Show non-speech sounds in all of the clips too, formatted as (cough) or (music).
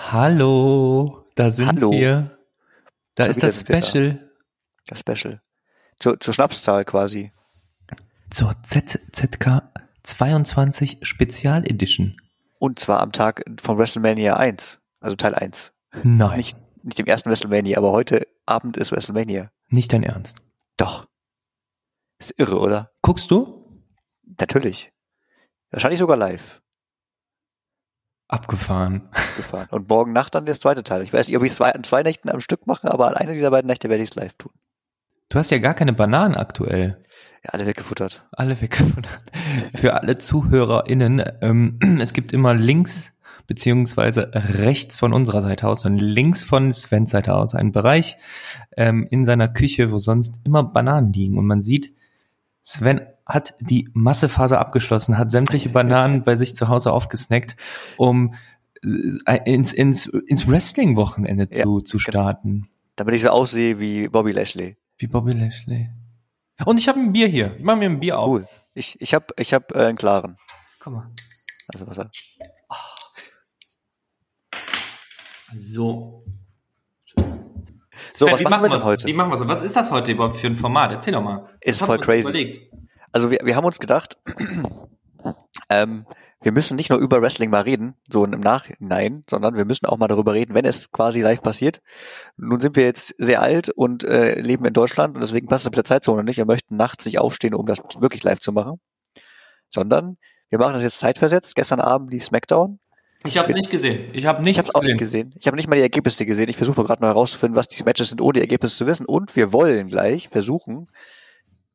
Hallo, da sind Hallo. wir. Da Schon ist das wir da. Special Das Special. Zur, zur Schnapszahl quasi. zur ZZK 22 Spezial Edition. Und zwar am Tag von WrestleMania 1. Also Teil 1. Nein, Nicht, nicht dem ersten WrestleMania, aber heute Abend ist WrestleMania. nicht dein Ernst. Doch. Ist irre, oder? Guckst du? Natürlich. Wahrscheinlich sogar live Abgefahren. gefahren. Und morgen Nacht dann das zweite Teil. Ich weiß nicht, ob ich es zwei, an zwei Nächten am Stück mache, aber an einer dieser beiden Nächte werde ich es live tun. Du hast ja gar keine Bananen aktuell. Ja, alle weggefuttert. Alle weggefuttert. Für alle ZuhörerInnen, ähm, (clears throat) es gibt immer links beziehungsweise rechts von unserer Seite aus und links von Svens Seite aus einen Bereich ähm, in seiner Küche, wo sonst immer Bananen liegen. Und man sieht, Sven hat die Massephase abgeschlossen, hat sämtliche Bananen bei sich zu Hause aufgesnackt, um äh, ins, ins, ins Wrestling-Wochenende Ja, zu, zu starten. Damit ich so aussehe wie Bobby Lashley. Wie Bobby Lashley. Und ich habe ein Bier hier. Ich mache mir ein Bier auf. Cool. Ich, ich habe ich hab, äh, einen klaren. Komm mal. Also Wasser. So. So, Sven, was wie machen wir denn heute? Wie machen wir so? Was ist das heute überhaupt für ein Format? Erzähl doch mal. Ist voll crazy. Überlegt? Also wir, wir haben uns gedacht, ähm, wir müssen nicht nur über Wrestling mal reden, so im Nachhinein, sondern wir müssen auch mal darüber reden, wenn es quasi live passiert. Nun sind wir jetzt sehr alt und äh, leben in Deutschland und deswegen passt es mit der Zeitzone nicht. Wir möchten nachts nicht aufstehen, um das wirklich live zu machen, sondern wir machen das jetzt zeitversetzt. Gestern Abend die Smackdown. Ich habe nicht gesehen. Ich habe Ich nicht habe es auch nicht gesehen. Ich habe nicht mal die Ergebnisse gesehen. Ich versuche gerade mal herauszufinden, was die Matches sind, ohne die Ergebnisse zu wissen. Und wir wollen gleich versuchen,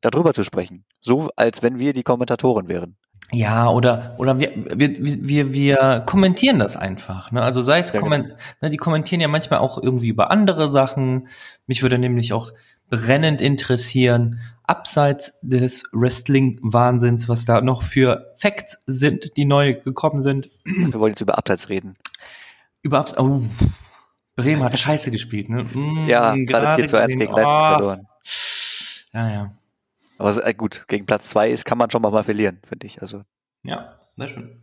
darüber zu sprechen. So, als wenn wir die Kommentatoren wären. Ja, oder oder wir, wir, wir, wir kommentieren das einfach. Ne? Also sei es Ja, komment, ne, die kommentieren ja manchmal auch irgendwie über andere Sachen. Mich würde nämlich auch brennend interessieren, abseits des Wrestling-Wahnsinns, was da noch für Facts sind, die neu gekommen sind. Wir wollen jetzt über Abseits reden. Über Abs oh, Bremen hat scheiße gespielt, ne? Mm, Ja, gerade 4 zu 1 gesehen. gegen Leipzig Oh. verloren. Ja, ja. Aber äh, gut, gegen Platz 2 ist, kann man schon mal, verlieren, finde ich. Also Ja, sehr schön.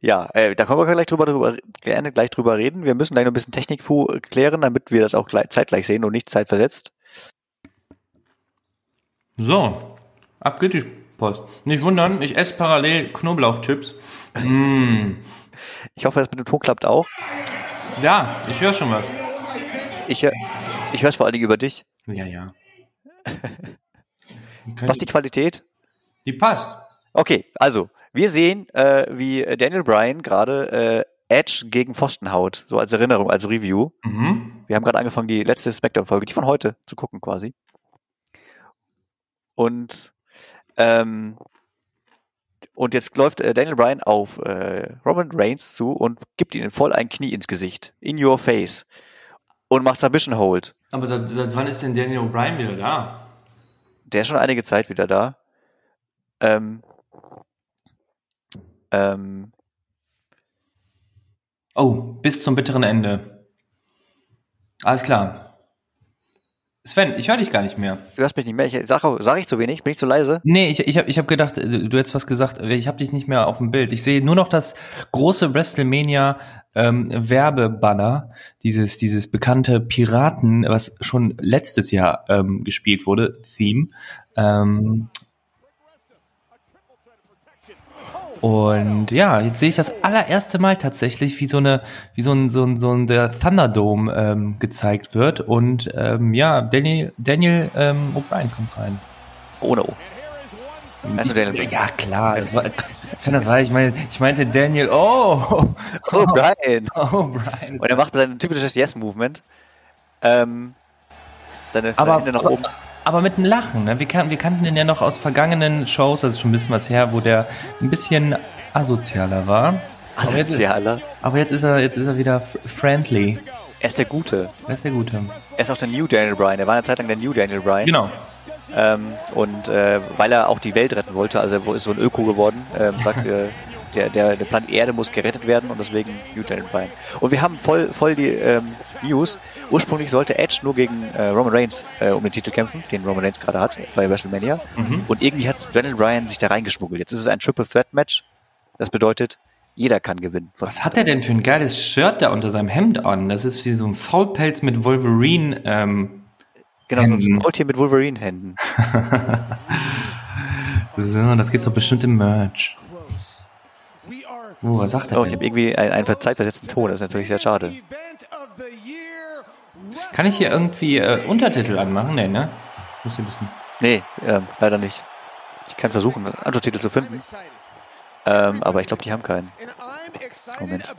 ja, äh, da können wir gleich drüber, drüber gerne gleich drüber reden. Wir müssen gleich noch ein bisschen Technikfu klären, damit wir das auch gleich, zeitgleich sehen und nicht zeitversetzt. So, ab geht die Post. Nicht wundern, ich esse parallel Knoblauchchips. Mm. Ich hoffe, das mit dem Ton klappt auch. Ja, ich höre schon was. Ich, hör- ich höre es vor allen Dingen über dich. Ja, ja. (laughs) Was die Qualität? die passt. Okay, also wir sehen, äh, wie Daniel Bryan gerade äh, Edge gegen Pfosten haut, so als Erinnerung, als Review. Mhm. Wir haben gerade angefangen, die letzte Smackdown-Folge, die von heute, zu gucken quasi. Und ähm, und jetzt läuft äh, Daniel Bryan auf äh, Roman Reigns zu und gibt ihnen voll ein Knie ins Gesicht, in your face und macht Submission Hold. Aber seit, seit wann ist denn Daniel O'Brien wieder da? Der ist schon einige Zeit wieder da. Ähm, ähm, Oh, bis zum bitteren Ende. Alles klar. Sven, ich höre dich gar nicht mehr. du hörst mich nicht mehr. Ich, sag, sag ich zu wenig? Bin ich zu leise? Nee, ich, ich habe ich hab gedacht, du du hättest was gesagt. Ich habe dich nicht mehr auf dem Bild. Ich sehe nur noch das große WrestleMania ähm, Werbebanner, dieses dieses bekannte Piraten, was schon letztes Jahr ähm, gespielt wurde, Theme. Ähm, und ja, jetzt sehe ich das allererste Mal tatsächlich, wie so eine, wie so ein, so ein, so ein der Thunderdome ähm, gezeigt wird. Und ähm, ja, Daniel, Daniel ähm, O'Brien kommt rein. Ohne O. Also Daniel Bryan. Ja, klar. Das war, das war, ich meine, ich meinte Daniel, oh, Oh, Brian. (laughs) oh, Brian. Und er macht sein typisches Yes-Movement. Ähm, seine Aber, Hände nach aber, oben. aber mit einem Lachen. Ne? Wir, kan wir kannten den ja noch aus vergangenen Shows, also schon ein bisschen was her, wo der ein bisschen asozialer war. Aber Asozialer. aber jetzt ist er, jetzt ist er wieder friendly. Er ist der Gute. Das ist der Gute. Er ist auch der New Daniel Bryan. Er war eine Zeit lang der New Daniel Bryan. Genau. Ähm, und äh, weil er auch die Welt retten wollte, also er ist so ein Öko geworden, ähm, sagt, (laughs) äh, der, der, der Planet Erde muss gerettet werden und deswegen New Daniel Bryan. Und wir haben voll, voll die ähm, News. Ursprünglich sollte Edge nur gegen äh, Roman Reigns äh, um den Titel kämpfen, den Roman Reigns gerade hat bei WrestleMania. Mhm. Und irgendwie hat Daniel Bryan sich da reingeschmuggelt. Jetzt ist es ein Triple Threat Match. Das bedeutet Jeder kann gewinnen. Was hat er denn für ein geiles Shirt da unter seinem Hemd an? Das ist wie so ein Faulpelz mit Wolverine. Ähm, Genau, so ein Händen. Faultier mit Wolverine-Händen. (laughs) so, das gibt's doch bestimmt im Merch. Oh, was sagt er Oh, ich habe irgendwie einen, einen zeitversetzten Ton, das ist natürlich sehr schade. Kann ich hier irgendwie äh, Untertitel anmachen? Nee, ne? Muss hier ein bisschen. Nee, ähm, leider nicht. Ich kann versuchen, einen Untertitel zu finden, ähm, aber ich glaube, die haben keinen. Moment.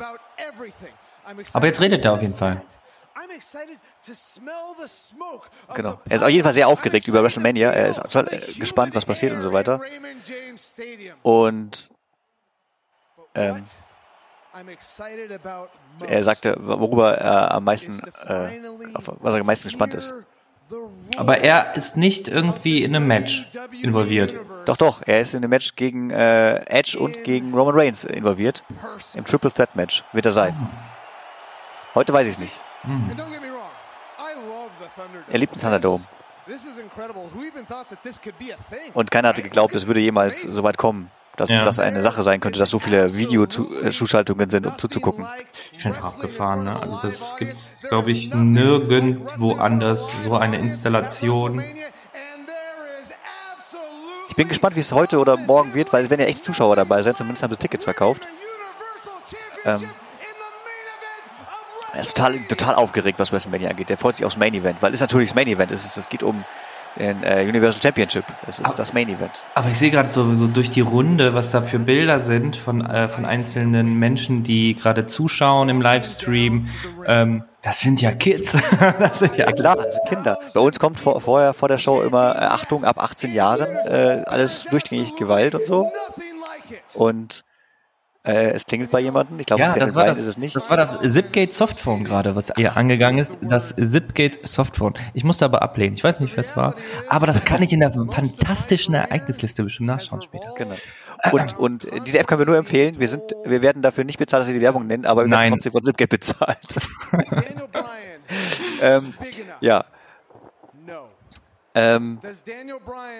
Aber jetzt redet er auf jeden Fall. Genau. Er ist auf jeden Fall sehr aufgeregt über WrestleMania. Er ist äh, gespannt, was passiert und so weiter. Und ähm, what I'm excited about er sagte, worüber er am is meisten, äh, auf was er am meisten gespannt ist. Aber er ist nicht irgendwie in einem Match involviert. Doch, doch, er ist in dem Match gegen äh, Edge und gegen Roman Reigns involviert. Im Triple Threat Match wird er sein. Heute weiß ich es nicht. And don't get me wrong, I love the Thunderdome. Er liebt den Thunderdome. Und keiner hatte geglaubt, es würde jemals so weit kommen, dass Ja. das eine Sache sein könnte, dass so viele Videozuschaltungen sind, um zuzugucken. Ich finde es abgefahren, ne? Also das gibt's, glaube ich, nirgendwo anders so eine Installation. Ich bin gespannt, wie es heute oder morgen wird, weil es werden ja echt Zuschauer dabei sein. Zumindest haben sie Tickets verkauft. Ähm, Er ist total, total aufgeregt, was WrestleMania angeht. Der freut sich aufs Main Event, weil es natürlich das Main Event ist. Es geht um den äh, Universal Championship. Es ist das Main Event. Aber ich sehe gerade so, so durch die Runde, was da für Bilder sind von, äh, von einzelnen Menschen, die gerade zuschauen im Livestream. Ähm, das sind ja Kids. (laughs) das sind ja Ja klar, das sind Kinder. Bei uns kommt vor, vorher vor der Show immer äh, Achtung ab 18 Jahren, äh, alles durchgängig Gewalt und so. Und äh, es klingelt bei jemandem. Ich glaube, Ja, das war das, ist es nicht. das war das Zipgate Softphone gerade, was hier angegangen ist. Das Zipgate Softphone. Ich musste aber ablehnen. Ich weiß nicht, wer es war. Aber das kann ich in der fantastischen Ereignisliste bestimmt nachschauen später. Genau. Und, und diese App können wir nur empfehlen. Wir sind, wir werden dafür nicht bezahlt, dass wir die Werbung nennen, aber wir werden Nein. trotzdem von Zipgate bezahlt. (laughs) Ähm, ja. Ähm,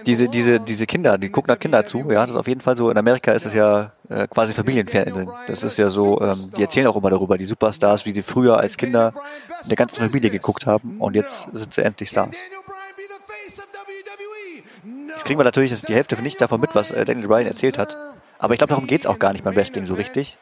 diese, diese, diese Kinder, die gucken nach Kinder zu. Ja, das ist auf jeden Fall so. In Amerika ist es ja äh, quasi Familienfernsehen. Das ist ja so, ähm, die erzählen auch immer darüber, die Superstars, wie sie früher als Kinder in der ganzen Familie geguckt haben und jetzt sind sie endlich Stars. Jetzt kriegen wir natürlich die Hälfte nicht davon mit, was äh, Daniel Bryan erzählt hat. Aber ich glaube, darum geht's auch gar nicht beim Wrestling so richtig.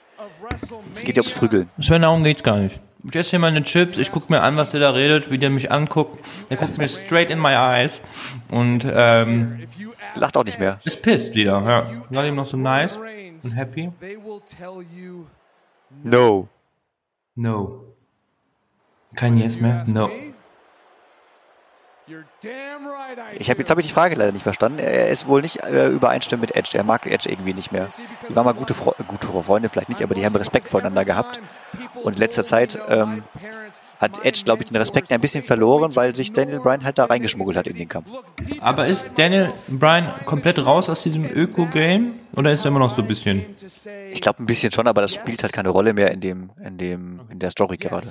Es geht ja ums Prügeln. Sven, darum geht's gar nicht. Ich esse hier meine Chips, ich guck mir an, was der da redet, wie der mich anguckt. Der guckt mir straight in my eyes und ähm, Lacht auch nicht mehr. ist pissed wieder. Ja. War ihm noch so nice und happy? No. No. Kein Yes mehr? No. Ich habe jetzt habe ich die Frage leider nicht verstanden. Er ist wohl nicht äh, übereinstimmend mit Edge. Er mag Edge irgendwie nicht mehr. Die waren mal gute, Fre gute Freunde, vielleicht nicht, aber die haben Respekt voneinander gehabt. Und in letzter Zeit ähm, hat Edge, glaube ich, den Respekt ein bisschen verloren, weil sich Daniel Bryan halt da reingeschmuggelt hat in den Kampf. Aber ist Daniel Bryan komplett raus aus diesem Öko-Game? Oder ist er immer noch so ein bisschen? Ich glaube ein bisschen schon, aber das spielt halt keine Rolle mehr in dem, in dem, in der Story gerade.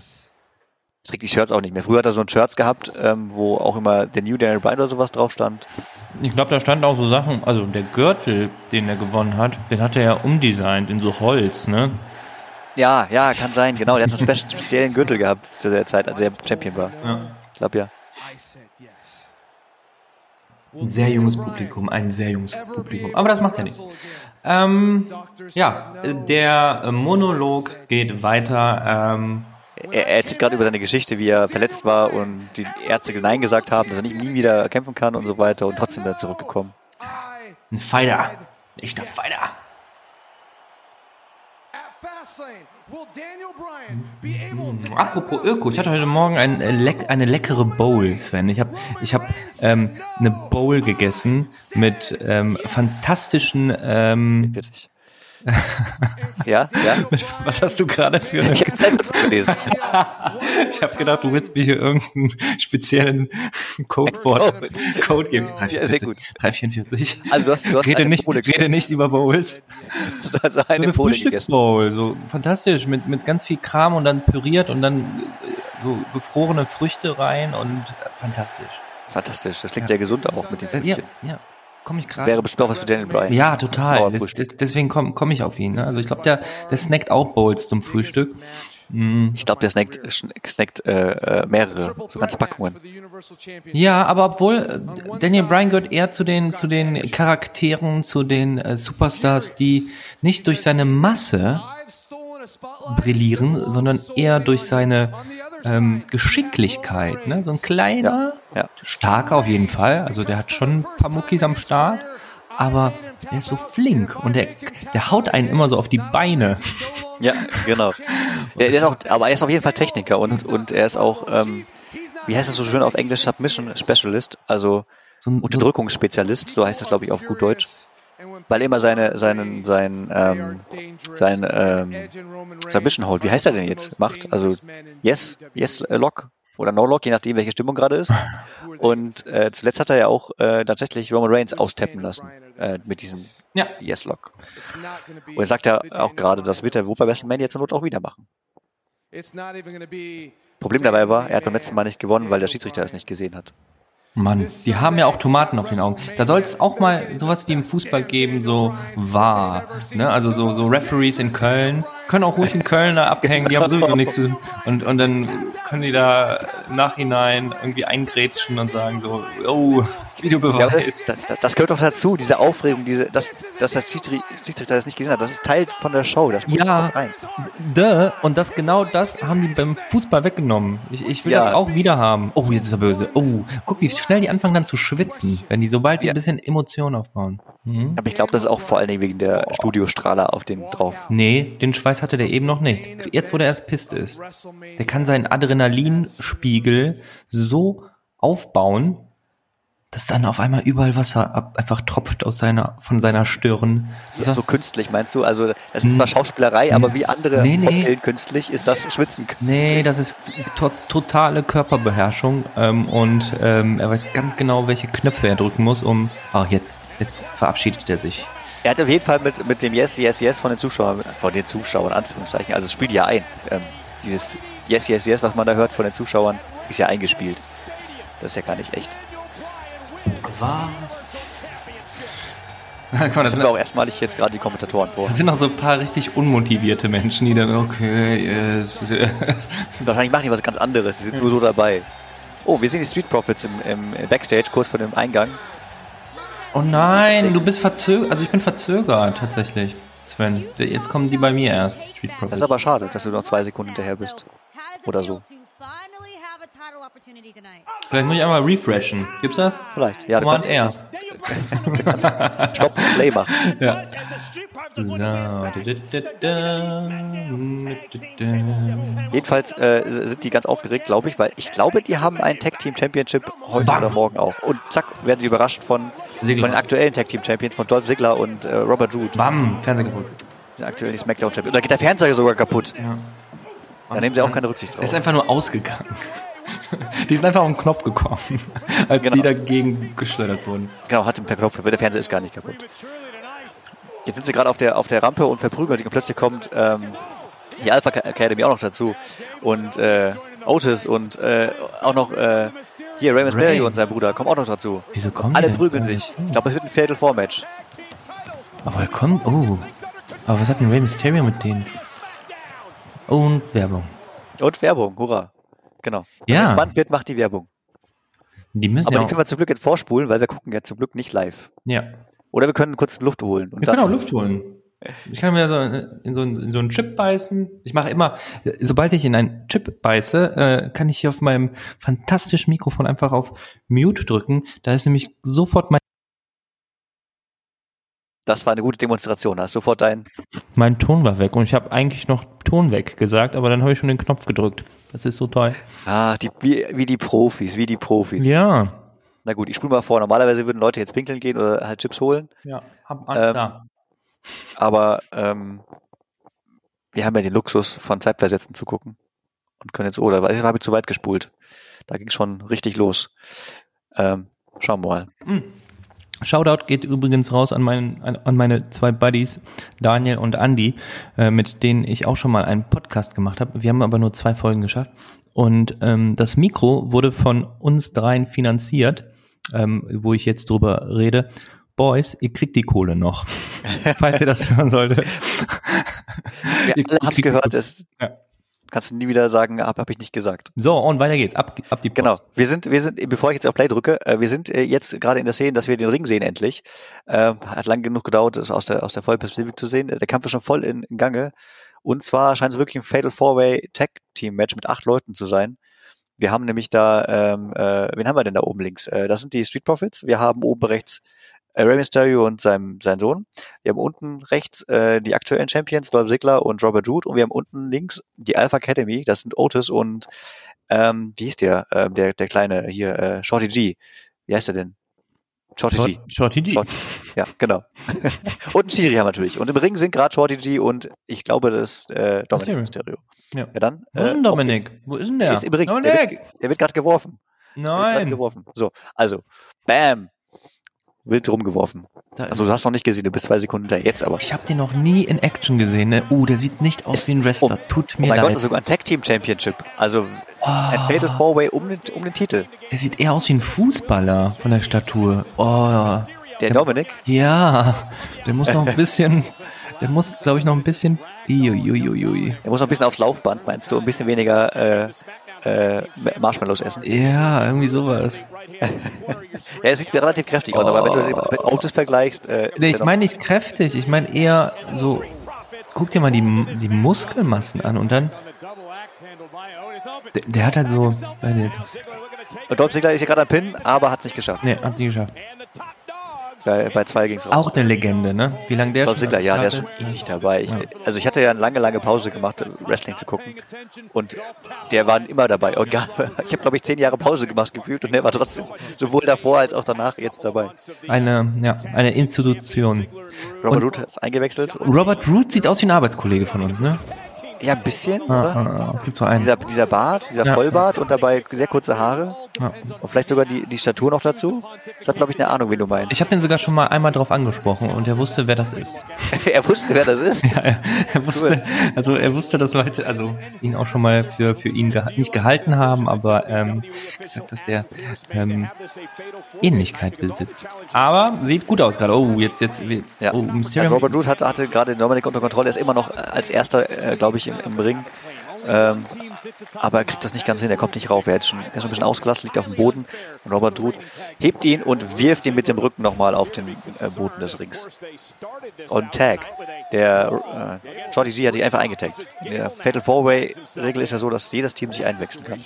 Trägt die Shirts auch nicht mehr. Früher hat er so ein Shirts gehabt, ähm, wo auch immer der New Daniel Bryan oder sowas drauf stand. Ich glaube, da stand auch so Sachen, also der Gürtel, den er gewonnen hat, den hat er ja umdesignt in so Holz, ne? Ja, ja, kann sein, genau. Der hat so einen spe speziellen Gürtel gehabt zu der Zeit, als er Champion war. Ja. Ich glaube ja. I said yes. Ein sehr junges Publikum, ein sehr junges Publikum. Aber das macht ja nichts. Ähm, ja, der Monolog geht weiter. Ähm, Er, er erzählt gerade über seine Geschichte, wie er verletzt war und die Ärzte Nein gesagt haben, dass er nicht nie wieder kämpfen kann und so weiter und trotzdem wieder zurückgekommen. Ein Fighter. Echter Fighter. Apropos Öko, ich hatte heute Morgen ein, äh, eine leckere Bowl, Sven. Ich habe ich hab, ähm, eine Bowl gegessen mit ähm, fantastischen... Ähm. Ja, ja. was hast du gerade für eine... Ich habe Zeit gelesen. Ich habe gedacht, du willst mir hier irgendeinen speziellen Codewort, Code. Code geben. Ja, sehr gut. 344. Also du hast, du hast Rede eine nicht, Bohle rede nicht über Bowls. Du hast also eine eine Bohle gegessen. Frühstücksbowl, so fantastisch, mit, mit ganz viel Kram und dann püriert und dann äh, so gefrorene Früchte rein und äh, fantastisch. Fantastisch. Das klingt sehr gesund auch mit den Ja, Früchtchen. ja. Komme ich gerade. Wäre bestimmt auch was für Daniel Bryan. Ja, total. Das, das, deswegen komme komm ich auf ihn. Ne? Also ich glaube, der, der snackt auch Bowls zum Frühstück. Mm. Ich glaube, der snackt, snackt äh, äh, mehrere, so ganze Packungen. Ja, aber obwohl äh, Daniel Bryan gehört eher zu den zu den Charakteren, zu den äh, Superstars, die nicht durch seine Masse brillieren, sondern eher durch seine ähm, Geschicklichkeit. Ne? So ein kleiner, Ja, ja. starker auf jeden Fall. Also der hat schon ein paar Muckis am Start, aber der ist so flink und der, der haut einen immer so auf die Beine. (laughs) Ja, genau. Der, der ist auch, aber er ist auf jeden Fall Techniker und, und er ist auch, ähm, wie heißt das so schön auf Englisch, Submission Specialist, also So ein, Unterdrückungsspezialist, so heißt das glaube ich auf gut Deutsch. Weil er immer seine, seinen, sein, ähm, sein, ähm, Submission Hold, wie heißt er denn jetzt, macht? Also, Yes, Yes äh, Lock oder No Lock, je nachdem, welche Stimmung gerade ist. (laughs) Und äh, zuletzt hat er ja auch äh, tatsächlich Roman Reigns austappen lassen äh, mit diesem ja, Yes Lock. Und er sagt ja auch gerade, das wird er wohl bei WrestleMania zur Not auch wieder machen. Problem dabei war, er hat beim letzten Mal nicht gewonnen, weil der Schiedsrichter es nicht gesehen hat. Mann, die haben ja auch Tomaten auf den Augen. Da soll es auch mal sowas wie im Fußball geben, so wahr. Ne? Also so, so Referees in Köln können auch ruhig in Köln da abhängen, die haben sowieso nichts zu tun. Und, und dann können die da Nachhinein irgendwie eingrätschen und sagen so, oh, Ja, aber das, Videobeweis. das, das gehört doch dazu, diese Aufregung, diese, dass, dass der Schiedsri- Schiedsrichter das nicht gesehen hat. Das ist Teil von der Show. Das muss Ja. rein. Duh. Und das genau das haben die beim Fußball weggenommen. Ich, ich will Ja. das auch wieder haben. Oh, jetzt ist er böse. Oh, guck, wie schnell die anfangen dann zu schwitzen, wenn die sobald die Ja. ein bisschen Emotion aufbauen. Mhm. Aber ich glaube, das ist auch vor allen Dingen wegen der Studiostrahler auf den drauf. Nee, den Schweiß hatte der eben noch nicht. Jetzt, wo der erst pisst ist. Der kann seinen Adrenalinspiegel so aufbauen, dass dann auf einmal überall Wasser ab, einfach tropft aus seiner, von seiner Stirn. Das So ist künstlich, meinst du? Also, das ist zwar Schauspielerei, aber wie andere Nee, nee. Künstlich ist das Schwitzen. Nee, das ist to totale Körperbeherrschung ähm, und ähm, er weiß ganz genau, welche Knöpfe er drücken muss, um. Ach, jetzt, jetzt verabschiedet er sich. Er hat auf jeden Fall mit, mit dem Yes, Yes, Yes von den Zuschauern, von den Zuschauern, Anführungszeichen, also es spielt ja ein. Ähm, dieses Yes, Yes, Yes, was man da hört von den Zuschauern, ist ja eingespielt. Das ist ja gar nicht echt. Was? (laughs) Guck mal, das Das sind, auch erstmalig jetzt gerade die Kommentatoren vor. das sind noch so ein paar richtig unmotivierte Menschen, die dann, okay, yes, yes. (laughs) Wahrscheinlich machen die was ganz anderes, die sind nur so dabei. Oh, wir sehen die Street Profits im, im Backstage, kurz vor dem Eingang. Oh nein, du bist verzögert. Also ich bin verzögert tatsächlich, Sven. Jetzt kommen die bei mir erst, die Street Das Profits. ist aber schade, dass du noch zwei Sekunden hinterher bist. Oder so. Vielleicht muss ich einmal refreshen. Gibt's das? Vielleicht. Ja, du Command R. Stopp und Play machen. Ja. So. Jedenfalls äh, sind die ganz aufgeregt, glaube ich, weil ich glaube, die haben ein Tag Team Championship heute Bam. oder morgen auch. Und zack, werden sie überrascht von, von den aktuellen Tag Team Champions, von Dolph Ziggler und äh, Robert Roode. Bam, Fernseher kaputt. Die sind aktuell die Smackdown Champions. Da geht der Fernseher sogar kaputt. Da nehmen sie auch keine Rücksicht Er ist drauf. einfach nur ausgegangen. (laughs) Die sind einfach auf den Knopf gekommen, (laughs) als Genau. die dagegen geschleudert wurden. Genau, hat den per Knopf. Der Fernseher ist gar nicht kaputt. Jetzt sind sie gerade auf der, auf der Rampe und verprügeln sich und plötzlich kommt ähm, die Alpha Academy auch noch dazu. Und äh, Otis und äh, auch noch äh, hier Rey Mysterio Ray. und sein Bruder kommen auch noch dazu. Wieso kommen Alle prügeln sich. dazu? Ich glaube, es wird ein Fatal 4 Match. Aber er kommt, oh. Aber was hat denn Rey Mysterio mit denen? Und Werbung. Und Werbung, hurra. Genau. Wenn Ja. spannend wird, macht die Werbung. Die müssen Aber ja die können wir zum Glück jetzt vorspulen, weil wir gucken ja zum Glück nicht live. ja. Oder wir können kurz Luft holen. Und Wir können auch Luft holen. Ich kann mir so in so, einen- in so einen Chip beißen. Ich mache immer, sobald ich in einen Chip beiße, äh, kann ich hier auf meinem fantastischen Mikrofon einfach auf Mute drücken. Da ist nämlich sofort mein, Das war eine gute Demonstration. Hast sofort dein. mein Ton war weg und ich habe eigentlich noch Ton weg gesagt, aber dann habe ich schon den Knopf gedrückt. Das ist so toll. Ah, die, wie, wie die Profis, wie die Profis. Ja. Na gut, ich spule mal vor. Normalerweise würden Leute jetzt pinkeln gehen oder halt Chips holen. Ja, hab Ähm, da. Aber ähm, wir haben ja den Luxus, von Zeitversetzen zu gucken. Und können jetzt, oh, da habe ich zu weit gespult. Da ging schon richtig los. Ähm, schauen wir mal. Shoutout geht übrigens raus an, meinen, an, meine zwei Buddies, Daniel und Andy, äh, mit denen ich auch schon mal einen Podcast gemacht habe. Wir haben aber nur zwei Folgen geschafft. Und ähm, das Mikro wurde von uns dreien finanziert, ähm, wo ich jetzt drüber rede. Boys, ihr kriegt die Kohle noch. (laughs) Falls ihr das hören solltet. Wir Ihr alle kriegt- gehört, es Ja. Kannst du nie wieder sagen, habe hab ich nicht gesagt. So, und weiter geht's. Ab, ab die Post. Genau. Wir sind, wir sind, bevor ich jetzt auf Play drücke, äh, wir sind äh, jetzt gerade in der Szene, dass wir den Ring sehen endlich. Ähm, hat lang genug gedauert, das aus der, aus der Vollperspektive zu sehen. Äh, Der Kampf ist schon voll in, in Gange. Und zwar scheint es wirklich ein Fatal Four-Way Tag Team Match mit acht Leuten zu sein. Wir haben nämlich da, ähm, äh, wen haben wir denn da oben links? Äh, das sind die Street Profits. Wir haben oben rechts äh, Rey Mysterio und sein, sein Sohn. Wir haben unten rechts äh, die aktuellen Champions, Dolph Ziggler und Robert Roode. Und wir haben unten links die Alpha Academy. Das sind Otis und ähm, wie hieß der? Ähm, der, der kleine hier, äh, Shorty G. Wie heißt der denn? Shorty G. Short, Shorty G. Short- Ja, genau. (laughs) und ein Schiri haben wir natürlich. Und im Ring sind gerade Shorty G und ich glaube, das ist äh, Dominic Mysterio. Ja. Ja, dann. Wo ist denn Dominik? Wo ist denn der? Der ist im Ring. Der Dominik! wird, der wird gerade geworfen. Wird Nein! geworfen. So, also, bam. Wild rumgeworfen. Also, du hast noch nicht gesehen, du bist zwei Sekunden da jetzt, aber. Ich habe den noch nie in Action gesehen. Ne? Uh, der sieht nicht aus wie ein Wrestler. Tut Oh mir mein Gott, das leid. ist sogar ein Tag Team Championship. Also, ein Fatal Oh, Four-Way um den, um den Titel. der sieht eher aus wie ein Fußballer von der Statur. Oh, Der Dominik, ja. Der muss noch ein bisschen, der muss, glaube ich, noch ein bisschen. Iuiuiui. der muss noch ein bisschen aufs Laufband, meinst du? Ein bisschen weniger äh, äh, Marshmallows essen. Ja, irgendwie sowas. (laughs) Er sieht relativ kräftig aus, aber wenn du den mit Otis vergleichst, äh, Nee, ich meine nicht kräftig. Ich meine eher so. Guck dir mal die, die Muskelmassen an und dann. Der, der hat halt so. Und Dolph Ziggler ist ja gerade am Pin, aber hat es nicht geschafft. nee, hat die geschafft. Bei, bei zwei ging's raus. Auch eine Legende, ne? Wie lange der Dolph schon Ziggler, ja, der ist schon ewig dabei. Ich, Also ich hatte ja eine lange, lange Pause gemacht, Wrestling zu gucken. Und der war immer dabei. Und gar, (laughs) ich habe, glaube ich, zehn Jahre Pause gemacht gefühlt und der war trotzdem sowohl davor als auch danach jetzt dabei. Eine, ja, eine Institution. Robert Und- Roode ist eingewechselt. Robert Root sieht aus wie ein Arbeitskollege von uns, ne? Ja, ein bisschen, Ah, oder? ah, es gibt so einen. Dieser, dieser Bart, dieser Ja. Vollbart und dabei sehr kurze Haare. Ja. Und vielleicht sogar die, die Statur noch dazu. Ich habe, glaube ich, eine Ahnung, wen du meinst. Ich habe den sogar schon mal einmal drauf angesprochen und er wusste, wer das ist. (laughs) er wusste, wer das ist. (laughs) Ja, er, er wusste, also er wusste, dass Leute, also ihn auch schon mal für für ihn geha nicht gehalten haben, aber ähm, gesagt, dass der ähm, Ähnlichkeit besitzt. Aber sieht gut aus gerade. Oh, jetzt jetzt jetzt. Ja. Oh. Robert Roode hatte, hatte gerade Dominik unter Kontrolle. Er ist immer noch äh, als erster, äh, glaube ich, im, im Ring. Ähm, aber er kriegt das nicht ganz hin, er kommt nicht rauf. Er, hat schon, er ist schon ein bisschen ausgelassen, liegt auf dem Boden. Und Robert Roode hebt ihn und wirft ihn mit dem Rücken nochmal auf den äh, Boden des Rings. Und Tag. Der äh, Shorty G hat sich einfach eingetaggt. In der Fatal Four-Way-Regel ist ja so, dass jedes Team sich einwechseln kann.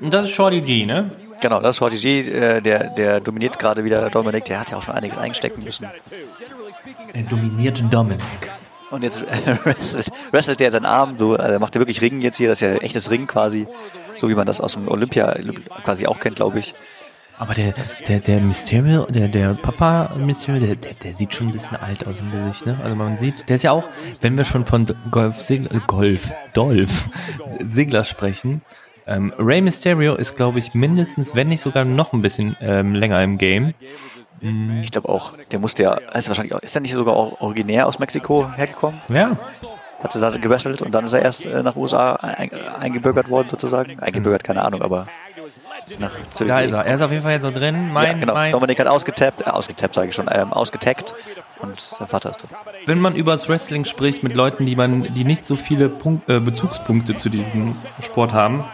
Und das ist Shorty G, ne? Genau, das ist Shorty G, äh, der, der dominiert gerade wieder Dominik. Der hat ja auch schon einiges einstecken müssen. Er dominiert Dominik. Und jetzt äh, (laughs) wrestelt, wrestelt der seinen Arm, so, also macht er wirklich Ringen jetzt hier, das ist ja echtes Ring quasi, so wie man das aus dem Olympia quasi auch kennt, glaube ich. Aber der, der, der Mysterio, der, der Papa Mysterio, der, der, der sieht schon ein bisschen alt aus im Gesicht, ne? Also man sieht, der ist ja auch, wenn wir schon von Golf Sigler, äh, Golf, Dolph (laughs) Sigler sprechen, ähm, Rey Mysterio ist, glaube ich, mindestens, wenn nicht sogar noch ein bisschen ähm, länger im Game. Ich glaube auch, der musste ja, ist wahrscheinlich auch, ist er nicht sogar auch originär aus Mexiko hergekommen? Ja, Hat er da gewrestelt und dann ist er erst äh, nach USA ein, eingebürgert worden sozusagen? Eingebürgert, keine Ahnung, aber nach da ist er. Er ist auf jeden Fall jetzt so drin. Mein, ja, genau. mein, Dominik hat ausgetappt, äh, ausgetappt sage ich schon, ähm, ausgetaggt und sein Vater ist drin. wenn man über das Wrestling spricht mit Leuten, die man, die nicht so viele Punkt, äh, Bezugspunkte zu diesem Sport haben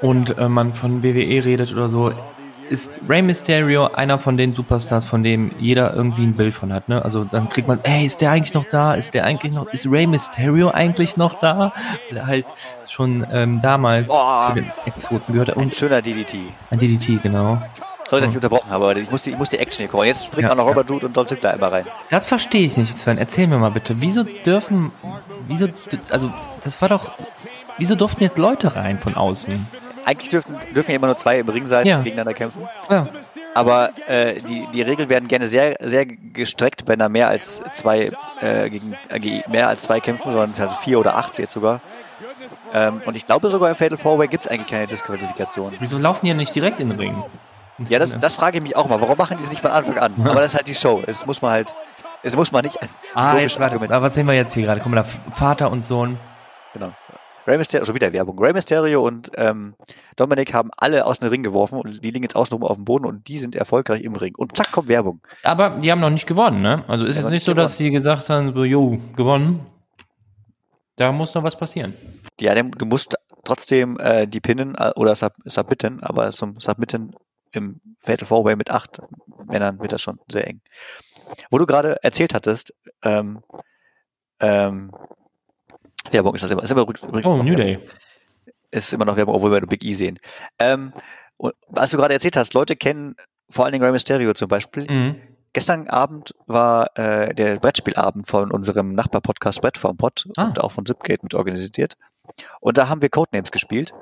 und äh, man von WWE redet oder so, ist Rey Mysterio einer von den Superstars, von dem jeder irgendwie ein Bild von hat. Ne? Also dann kriegt man, ey, ist der eigentlich noch da? Ist der eigentlich noch? Ist Rey Mysterio eigentlich noch da? Weil er halt schon ähm, damals Boah. zu den Exoten gehört hat. Ein Und schöner DDT. ein DDT, genau. Sorry, dass ich unterbrochen habe, aber ich muss die, ich muss die Action hier kommen. Jetzt springt Ja, auch noch. Robert Roode und Dolph Ziggler einmal rein. Das verstehe ich nicht, Sven. Erzähl mir mal bitte. Wieso dürfen, wieso, also, das war doch, wieso durften jetzt Leute rein von außen? Eigentlich dürfen, dürfen ja immer nur zwei im Ring sein, Ja. die gegeneinander kämpfen. Ja. Aber äh, die, die Regeln werden gerne sehr, sehr gestreckt, wenn da mehr als zwei äh, gegen äh, mehr als zwei kämpfen, sondern also vier oder acht jetzt sogar. Ähm, und ich glaube sogar im Fatal Four Way gibt es eigentlich keine Disqualifikation. Wieso laufen die ja nicht direkt in den Ring? Ja, das, das frage ich mich auch mal. Warum machen die es nicht von Anfang an? Aber das ist halt die Show. Es muss man halt, es muss man nicht Ah, jetzt, warte, was sehen wir jetzt hier gerade? Guck mal, da Vater und Sohn. Genau. Rey Mysterio, schon wieder Werbung. Rey Mysterio und ähm, Dominik haben alle aus dem Ring geworfen und die liegen jetzt außenrum auf dem Boden und die sind erfolgreich im Ring. Und zack, kommt Werbung. Aber die haben noch nicht gewonnen, ne? Also ist Ja, jetzt nicht so, dass sie gesagt haben, so, jo, gewonnen. Da muss noch was passieren. Ja, du musst trotzdem äh, die pinnen äh, oder sub submitten, aber zum Submitten im Fatal Four Way mit acht Männern wird das schon sehr eng. Wo du gerade erzählt hattest, ähm, ähm, Werbung ist das immer, ist immer übrigens, Oh, New. Day. ist immer noch Werbung, obwohl wir nur Big E sehen. Ähm, und was du gerade erzählt hast, Leute kennen vor allen Dingen Rey Mysterio zum Beispiel. Mhm. Gestern Abend war äh, der Brettspielabend von unserem Nachbar-Podcast Brett vom Pod Ah. und auch von Zipgate mit organisiert. Und da haben wir Codenames gespielt.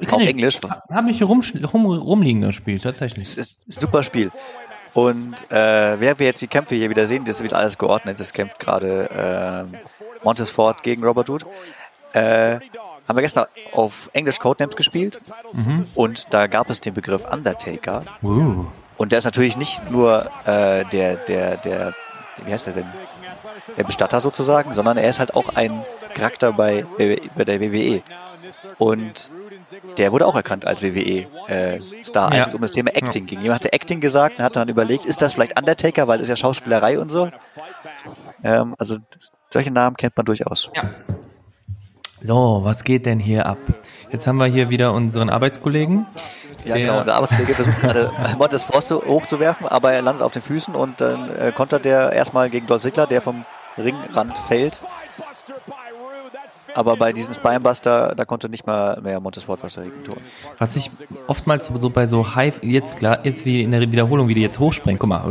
Ich Auf Englisch. Habe ich hier rum, rum, rumliegen, das Spiel, tatsächlich. Es ist ein super Spiel. Und äh, wer wir jetzt die Kämpfe hier wieder sehen, das ist wieder alles geordnet. Das kämpft gerade äh, Montesfort gegen Robert Hood. Äh, haben wir gestern auf Englisch Codenames gespielt Mhm. und da gab es den Begriff Undertaker. Uh. Und der ist natürlich nicht nur äh, der, der, der, wie heißt der denn? Der Bestatter sozusagen, sondern er ist halt auch ein Charakter bei, bei der WWE. Und der wurde auch erkannt als WWE äh, Star, Ja. als es um das Thema Acting ging. Jemand hatte Acting gesagt und hat dann überlegt, ist das vielleicht Undertaker, weil es ja Schauspielerei und so. Ähm, also solche Namen kennt man durchaus. Ja. So, was geht denn hier ab? Jetzt haben wir hier wieder unseren Arbeitskollegen. Ja, Der- genau. Der Arbeitskollege versucht gerade (laughs) Montes Force hochzuwerfen, aber er landet auf den Füßen und dann äh, kontert der erstmal gegen Dolph Ziggler, der vom Ringrand fällt. Aber bei diesem Spinebuster, da konnte nicht mal mehr Montesfort was dagegen tun. Was ich oftmals so bei so High, jetzt klar, jetzt wie in der Wiederholung, wie die jetzt hochspringen, guck mal.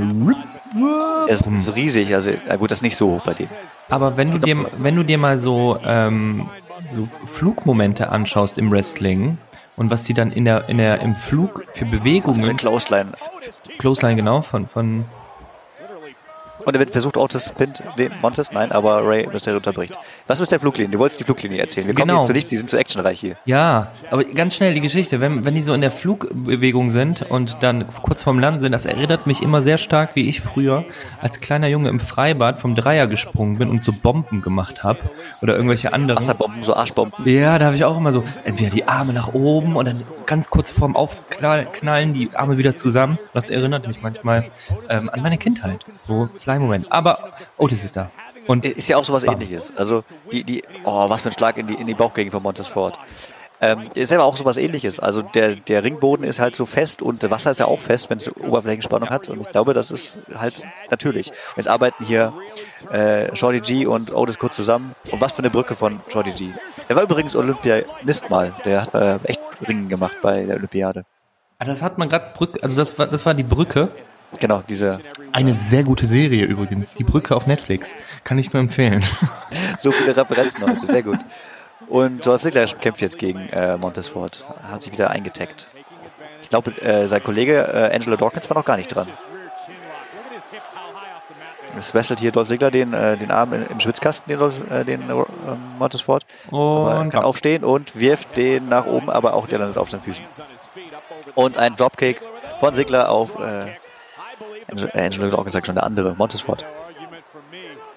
Er ist, ist riesig, also ja gut, das ist nicht so hoch bei dem. Aber wenn du dir, wenn du dir mal so, ähm, so Flugmomente anschaust im Wrestling und was die dann in der, in der, im Flug für Bewegungen, Mit Clothesline. Clothesline genau, von, von, Und er wird versucht, Otis pinnt den Montes, nein, aber Ray Mysterio unterbricht. Was ist der Fluglinie? Du wolltest die Fluglinie erzählen. Wir kommen Genau. hier zu nichts, die sind zu actionreich hier. ja, aber ganz schnell die Geschichte, wenn, wenn die so in der Flugbewegung sind und dann kurz vorm Land sind, das erinnert mich immer sehr stark, wie ich früher als kleiner Junge im Freibad vom Dreier gesprungen bin und so Bomben gemacht habe oder irgendwelche anderen. Wasserbomben, so Arschbomben. Ja, da habe ich auch immer so, entweder die Arme nach oben und dann ganz kurz vorm Aufknallen die Arme wieder zusammen. Das erinnert mich manchmal ähm, an meine Kindheit. So Fly-Moment. Aber Otis ist da. Und Ist ja auch sowas Bam. ähnliches. Also die, die, oh, was für ein Schlag in die, in die Bauchgegend von Montesfort. Ähm, ist selber auch sowas ähnliches. Also der, der Ringboden ist halt so fest und das Wasser ist ja auch fest, wenn es Oberflächenspannung hat. Und ich glaube, das ist halt natürlich. Und jetzt arbeiten hier äh, Shorty G und Otis kurz zusammen. Und was für eine Brücke von Shorty G. Der war übrigens Olympianist mal. Der hat äh, echt Ringen gemacht bei der Olympiade. Ah, das hat man gerade Brücke, also das war, das war die Brücke. Genau, diese Eine sehr gute Serie übrigens. Die Brücke auf Netflix. Kann ich nur empfehlen. (laughs) so viele Referenzen heute. Sehr gut. Und Dolph Ziggler kämpft jetzt gegen äh, Montesfort. Hat sich wieder eingetaggt. Ich glaube, äh, sein Kollege äh, Angelo Dawkins war noch gar nicht dran. Es wrestelt hier Dolph Ziggler den, äh, den Arm im Schwitzkasten, den, Dolph, äh, den äh, Montesfort. Und kann aufstehen und wirft den nach oben, aber auch der landet auf seinen Füßen. Und ein Dropkick von Ziggler auf äh, Angelo, äh, hat auch gesagt, schon der andere, Montesfort.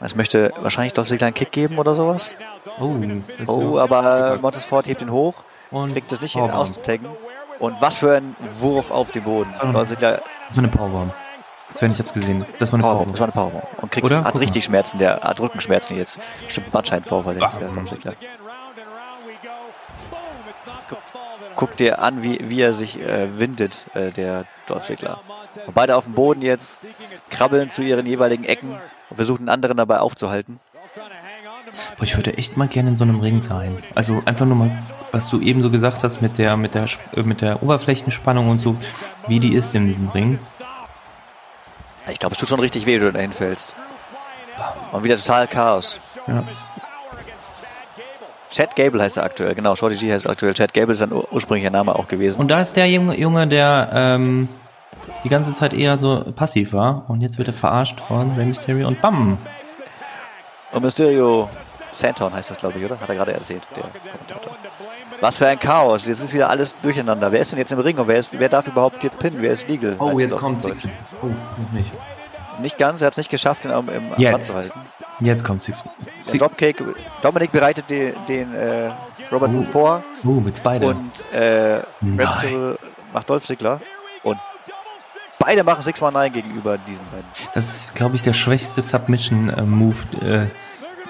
Es möchte wahrscheinlich Ziggler einen Kick geben oder sowas. oh, Oh, aber Montesfort hebt ihn hoch, und kriegt es nicht hin auszutaggen. Und was für ein Wurf auf den Boden. war ein- Dolph Ziggler Das war eine Powerbomb. Sven, ich hab's gesehen. Das war eine Powerbomb, das war eine Powerbomb. Und kriegt, Oder? hat Guck richtig Schmerzen, der hat Rückenschmerzen jetzt. Bestimmt Bandscheibenvorfall jetzt, der Bam. Dolph Ziggler. Guck dir an, wie, wie er sich äh, windet, äh, der. Und beide auf dem Boden jetzt, krabbeln zu ihren jeweiligen Ecken und versuchen einen anderen dabei aufzuhalten. Boah, ich würde echt mal gerne in so einem Ring sein. Also einfach nur mal, was du eben so gesagt hast mit der, mit der, äh, mit der Oberflächenspannung und so, wie die ist in diesem Ring. Ich glaube, es tut schon richtig weh, wenn du da hinfällst. Und wieder total Chaos. Ja. Chad Gable heißt er aktuell, genau. Shorty G heißt aktuell. Chad Gable ist sein ur- ursprünglicher Name auch gewesen. Und da ist der Junge, Junge der ähm, die ganze Zeit eher so passiv war und jetzt wird er verarscht von Rey Mysterio und bam. Und Mysterio Santon heißt das, glaube ich, oder? Hat er gerade erzählt, der Kommentator. Was für ein Chaos. Jetzt ist wieder alles durcheinander. Wer ist denn jetzt im Ring und wer, ist, wer darf überhaupt jetzt pinnen? Wer ist legal? Oh, jetzt kommt's. doch Oh, noch nicht. Nicht ganz, er hat es nicht geschafft, ihn am, im Jetzt. Zu halten. Jetzt kommt Six. Six Dropkick, Dominik bereitet den, den äh, Robert Oh. Roode vor oh, mit beide. und äh, Mysterio macht Dolph Ziggler und beide machen 619 gegenüber diesen beiden. Das ist, glaube ich, der schwächste Submission-Move äh,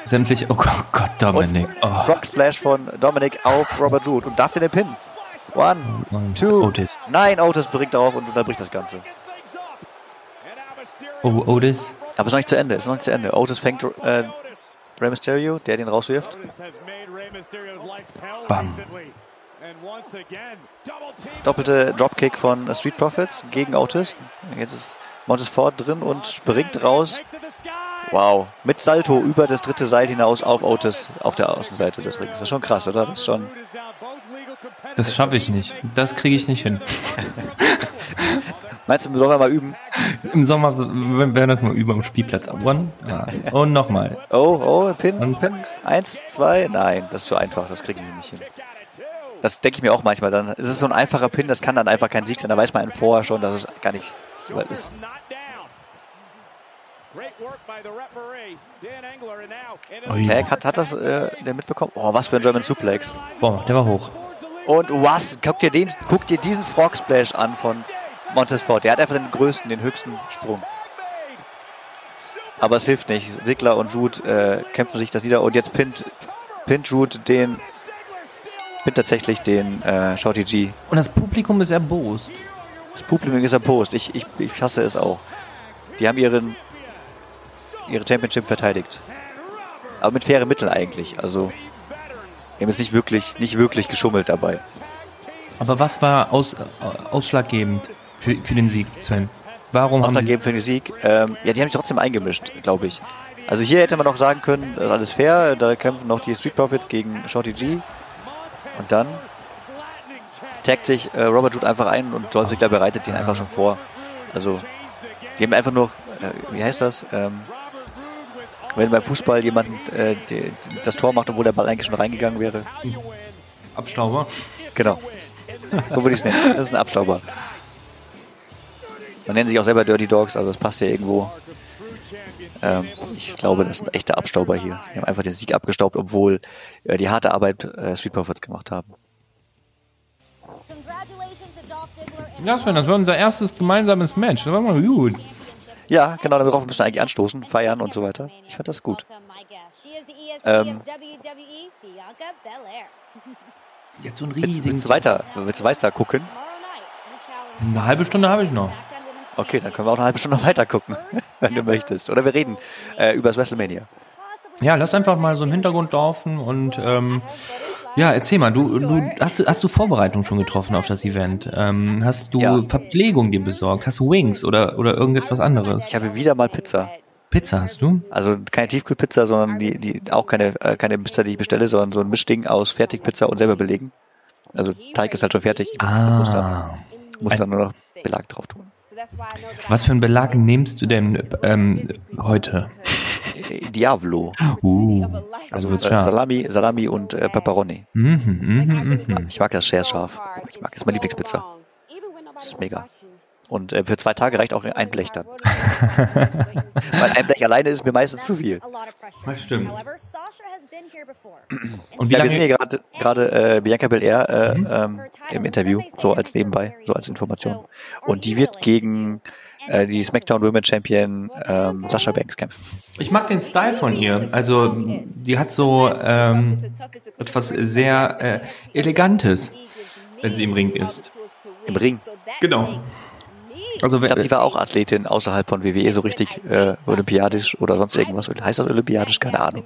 sämtlich. Oh Gott, Gott Dominik. Oh. Frog Splash von Dominik auf Robert Roode und darf den Pin. One, Und two. Otis. Nein, Otis bringt darauf und unterbricht das Ganze. Oh, Otis. Aber es ist noch nicht zu Ende, es ist noch nicht zu Ende. Otis fängt äh, Rey Mysterio, der den rauswirft. Bam. Doppelte Dropkick von Street Profits gegen Otis. Jetzt ist Montes Ford drin und springt raus. Wow. Mit Salto über das dritte Seil hinaus auf Otis auf der Außenseite des Rings. Das ist schon krass, oder? Das ist schon. Das schaffe ich nicht. Das kriege ich nicht hin. (laughs) Meinst du, sollen wir mal üben? Im Sommer werden das mal über am Spielplatz. One. Ja. Und nochmal. Oh, oh, Pin, Und- Pin. Eins, zwei. Nein, das ist zu einfach. Das kriegen wir nicht hin. Das denke ich mir auch manchmal. Dann ist es so ein einfacher Pin, das kann dann einfach kein Sieg sein. Da weiß man vorher schon, dass es gar nicht so weit ist. Tag hat, hat das äh, der mitbekommen? Oh, was für ein German Suplex. Boah, der war hoch. Und was? Guck dir, den, guck dir diesen Frog Splash an von Montes Ford. Der hat einfach den größten, den höchsten Sprung. Aber es hilft nicht. Sigler und Root äh, kämpfen sich das nieder und jetzt pinnt, pinnt Root den, pinnt tatsächlich den äh, Shorty G. Und das Publikum ist erbost. Das Publikum ist am Post. Ich, ich, ich hasse es auch. Die haben ihren, ihre Championship verteidigt. Aber mit fairen Mitteln eigentlich. Also, die haben jetzt nicht wirklich, nicht wirklich geschummelt dabei. Aber was war aus, äh, ausschlaggebend für, für den Sieg, Sven? Warum haben sie... Für den Sieg. Ähm, ja, die haben sich trotzdem eingemischt, glaube ich. Also hier hätte man noch sagen können, das ist alles fair. Da kämpfen noch die Street Profits gegen Shorty G. Und dann taggt sich äh, Robert Root einfach ein und Dolph Ziggler bereitet den einfach schon vor. Also, die haben einfach nur, äh, wie heißt das? Ähm, wenn beim Fußball jemand äh, die, das Tor macht, obwohl der Ball eigentlich schon reingegangen wäre. Abstauber? Genau. So würde ich es nennen. Das ist ein Abstauber. Man nennt sich auch selber Dirty Dogs, also das passt ja irgendwo. Ähm, ich glaube, das sind echte Abstauber hier. Die haben einfach den Sieg abgestaubt, obwohl äh, die harte Arbeit äh, Street Profits gemacht haben. Ja, Sven, das war unser erstes gemeinsames Match. Das war mal gut. Ja, genau, darauf müssen wir eigentlich anstoßen, feiern und so weiter. Ich fand das gut. Ähm, Jetzt so ein Willst, riesigen... willst du weiter, willst du weiter gucken? Eine halbe Stunde habe ich noch. Okay, dann können wir auch eine halbe Stunde (laughs) weiter gucken, wenn du möchtest. Oder wir reden äh, über das WrestleMania. Ja, lass einfach mal so im Hintergrund laufen und ähm, ja, erzähl mal, du, du hast, du hast du Vorbereitung schon getroffen auf das Event? Ähm, hast du Ja. Verpflegung dir besorgt? Hast du Wings oder oder irgendetwas anderes? Ich habe wieder mal Pizza. Pizza hast du? Also keine Tiefkühlpizza, sondern die, die auch keine, äh, keine Pizza, die ich bestelle, sondern so ein Mischding aus Fertigpizza und selber belegen. Also Teig ist halt schon fertig. Muss dann, Ah, muss dann nur noch Belag drauf tun. was für einen Belag nimmst du denn ähm, heute? Diavolo. Uh, also Äh. Salami, Salami und äh, Pepperoni. Mhm, mhm, mhm. Ich mag das sehr scharf. Ich mag, das ist meine Lieblingspizza. Das ist mega. Und äh, für zwei Tage reicht auch ein Blech dann. (laughs) Weil ein Blech alleine ist mir meistens zu viel. Das stimmt. (clears throat) Und wie ja, wir sind lange? hier gerade gerade äh, Bianca Belair äh, ähm, im Interview, so als nebenbei, so als Information. Und die wird gegen äh, die SmackDown Women Champion ähm, Sasha Banks kämpfen. Ich mag den Style von ihr. Also die hat so ähm, etwas sehr äh, elegantes, wenn sie im Ring ist. Im Ring. Genau. Also Ich glaube, die war auch Athletin außerhalb von WWE, so richtig äh, olympiadisch oder sonst irgendwas. Heißt das olympiadisch? Keine Ahnung.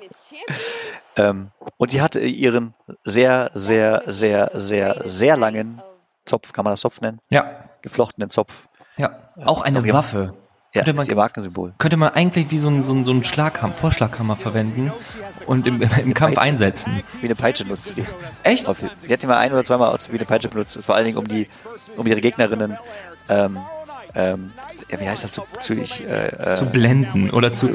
Ähm, und die hatte ihren sehr, sehr, sehr, sehr, sehr langen Zopf, kann man das Zopf nennen? ja, Geflochtenen Zopf. Auch eine ja. Waffe. Ja, Könnte das man, ist ihr Markensymbol. könnte man eigentlich wie so ein, so ein, so ein Schlaghammer, Vorschlaghammer verwenden und im, (laughs) im Kampf einsetzen. Wie eine Peitsche nutzt sie die. Echt? Die hat sie mal ein oder zweimal wie eine Peitsche benutzt, vor allen Dingen um die, um ihre Gegnerinnen ähm, ähm, wie heißt das, zu, zu, ich, äh, Zu äh, blenden oder zu.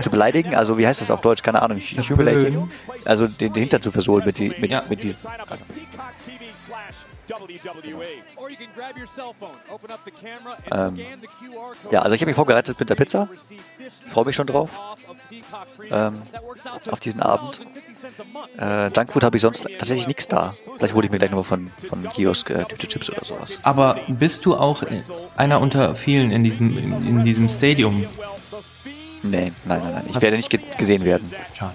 zu beleidigen? Also wie heißt das auf Deutsch? Keine Ahnung, ich, ich humiliating. Also den, den Hinter zu versohlen mit, die, mit, Ja. mit diesen. Sign up for Peacock TV slash WWE. Or you can grab your cell phone, open up the camera and Ähm, scan the QR code. ja, also ich habe mich vorbereitet mit der Pizza. Freue mich schon drauf. Ähm, auf diesen Abend. Äh, Junkfood habe ich sonst tatsächlich nichts da. Vielleicht hole ich mir gleich nochmal von, von Kiosk äh, Tüte Chips oder sowas. Aber bist du auch einer unter vielen in diesem, in, in diesem Stadium? Nee, nein, nein, nein. Ich werde nicht ge gesehen werden. Schade.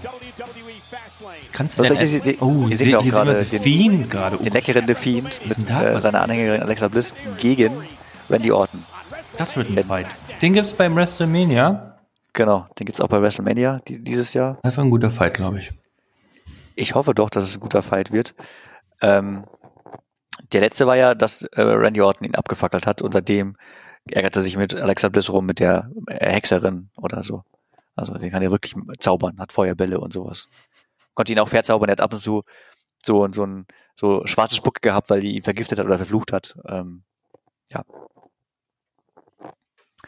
Kannst du So, denn. hier- hier- oh, hier sehen wir auch gerade den- Fiend gerade. Den leckeren The Fiend mit äh, seiner Anhängerin Alexa Bliss gegen Randy Orton. Das wird ein Fight. Den gibt's beim WrestleMania. Genau, den gibt's auch bei WrestleMania die, dieses Jahr. War ein guter Fight, glaube ich. Ich hoffe doch, dass es ein guter Fight wird. Ähm, der letzte war ja, dass äh, Randy Orton ihn abgefackelt hat. Unter dem ärgert er sich mit Alexa Bliss rum, mit der äh, Hexerin oder so. Also den kann er wirklich zaubern, hat Feuerbälle und sowas. Konnte ihn auch verzaubern, er hat ab und zu so, so ein so schwarze Spucke gehabt, weil die ihn vergiftet hat oder verflucht hat. Ähm,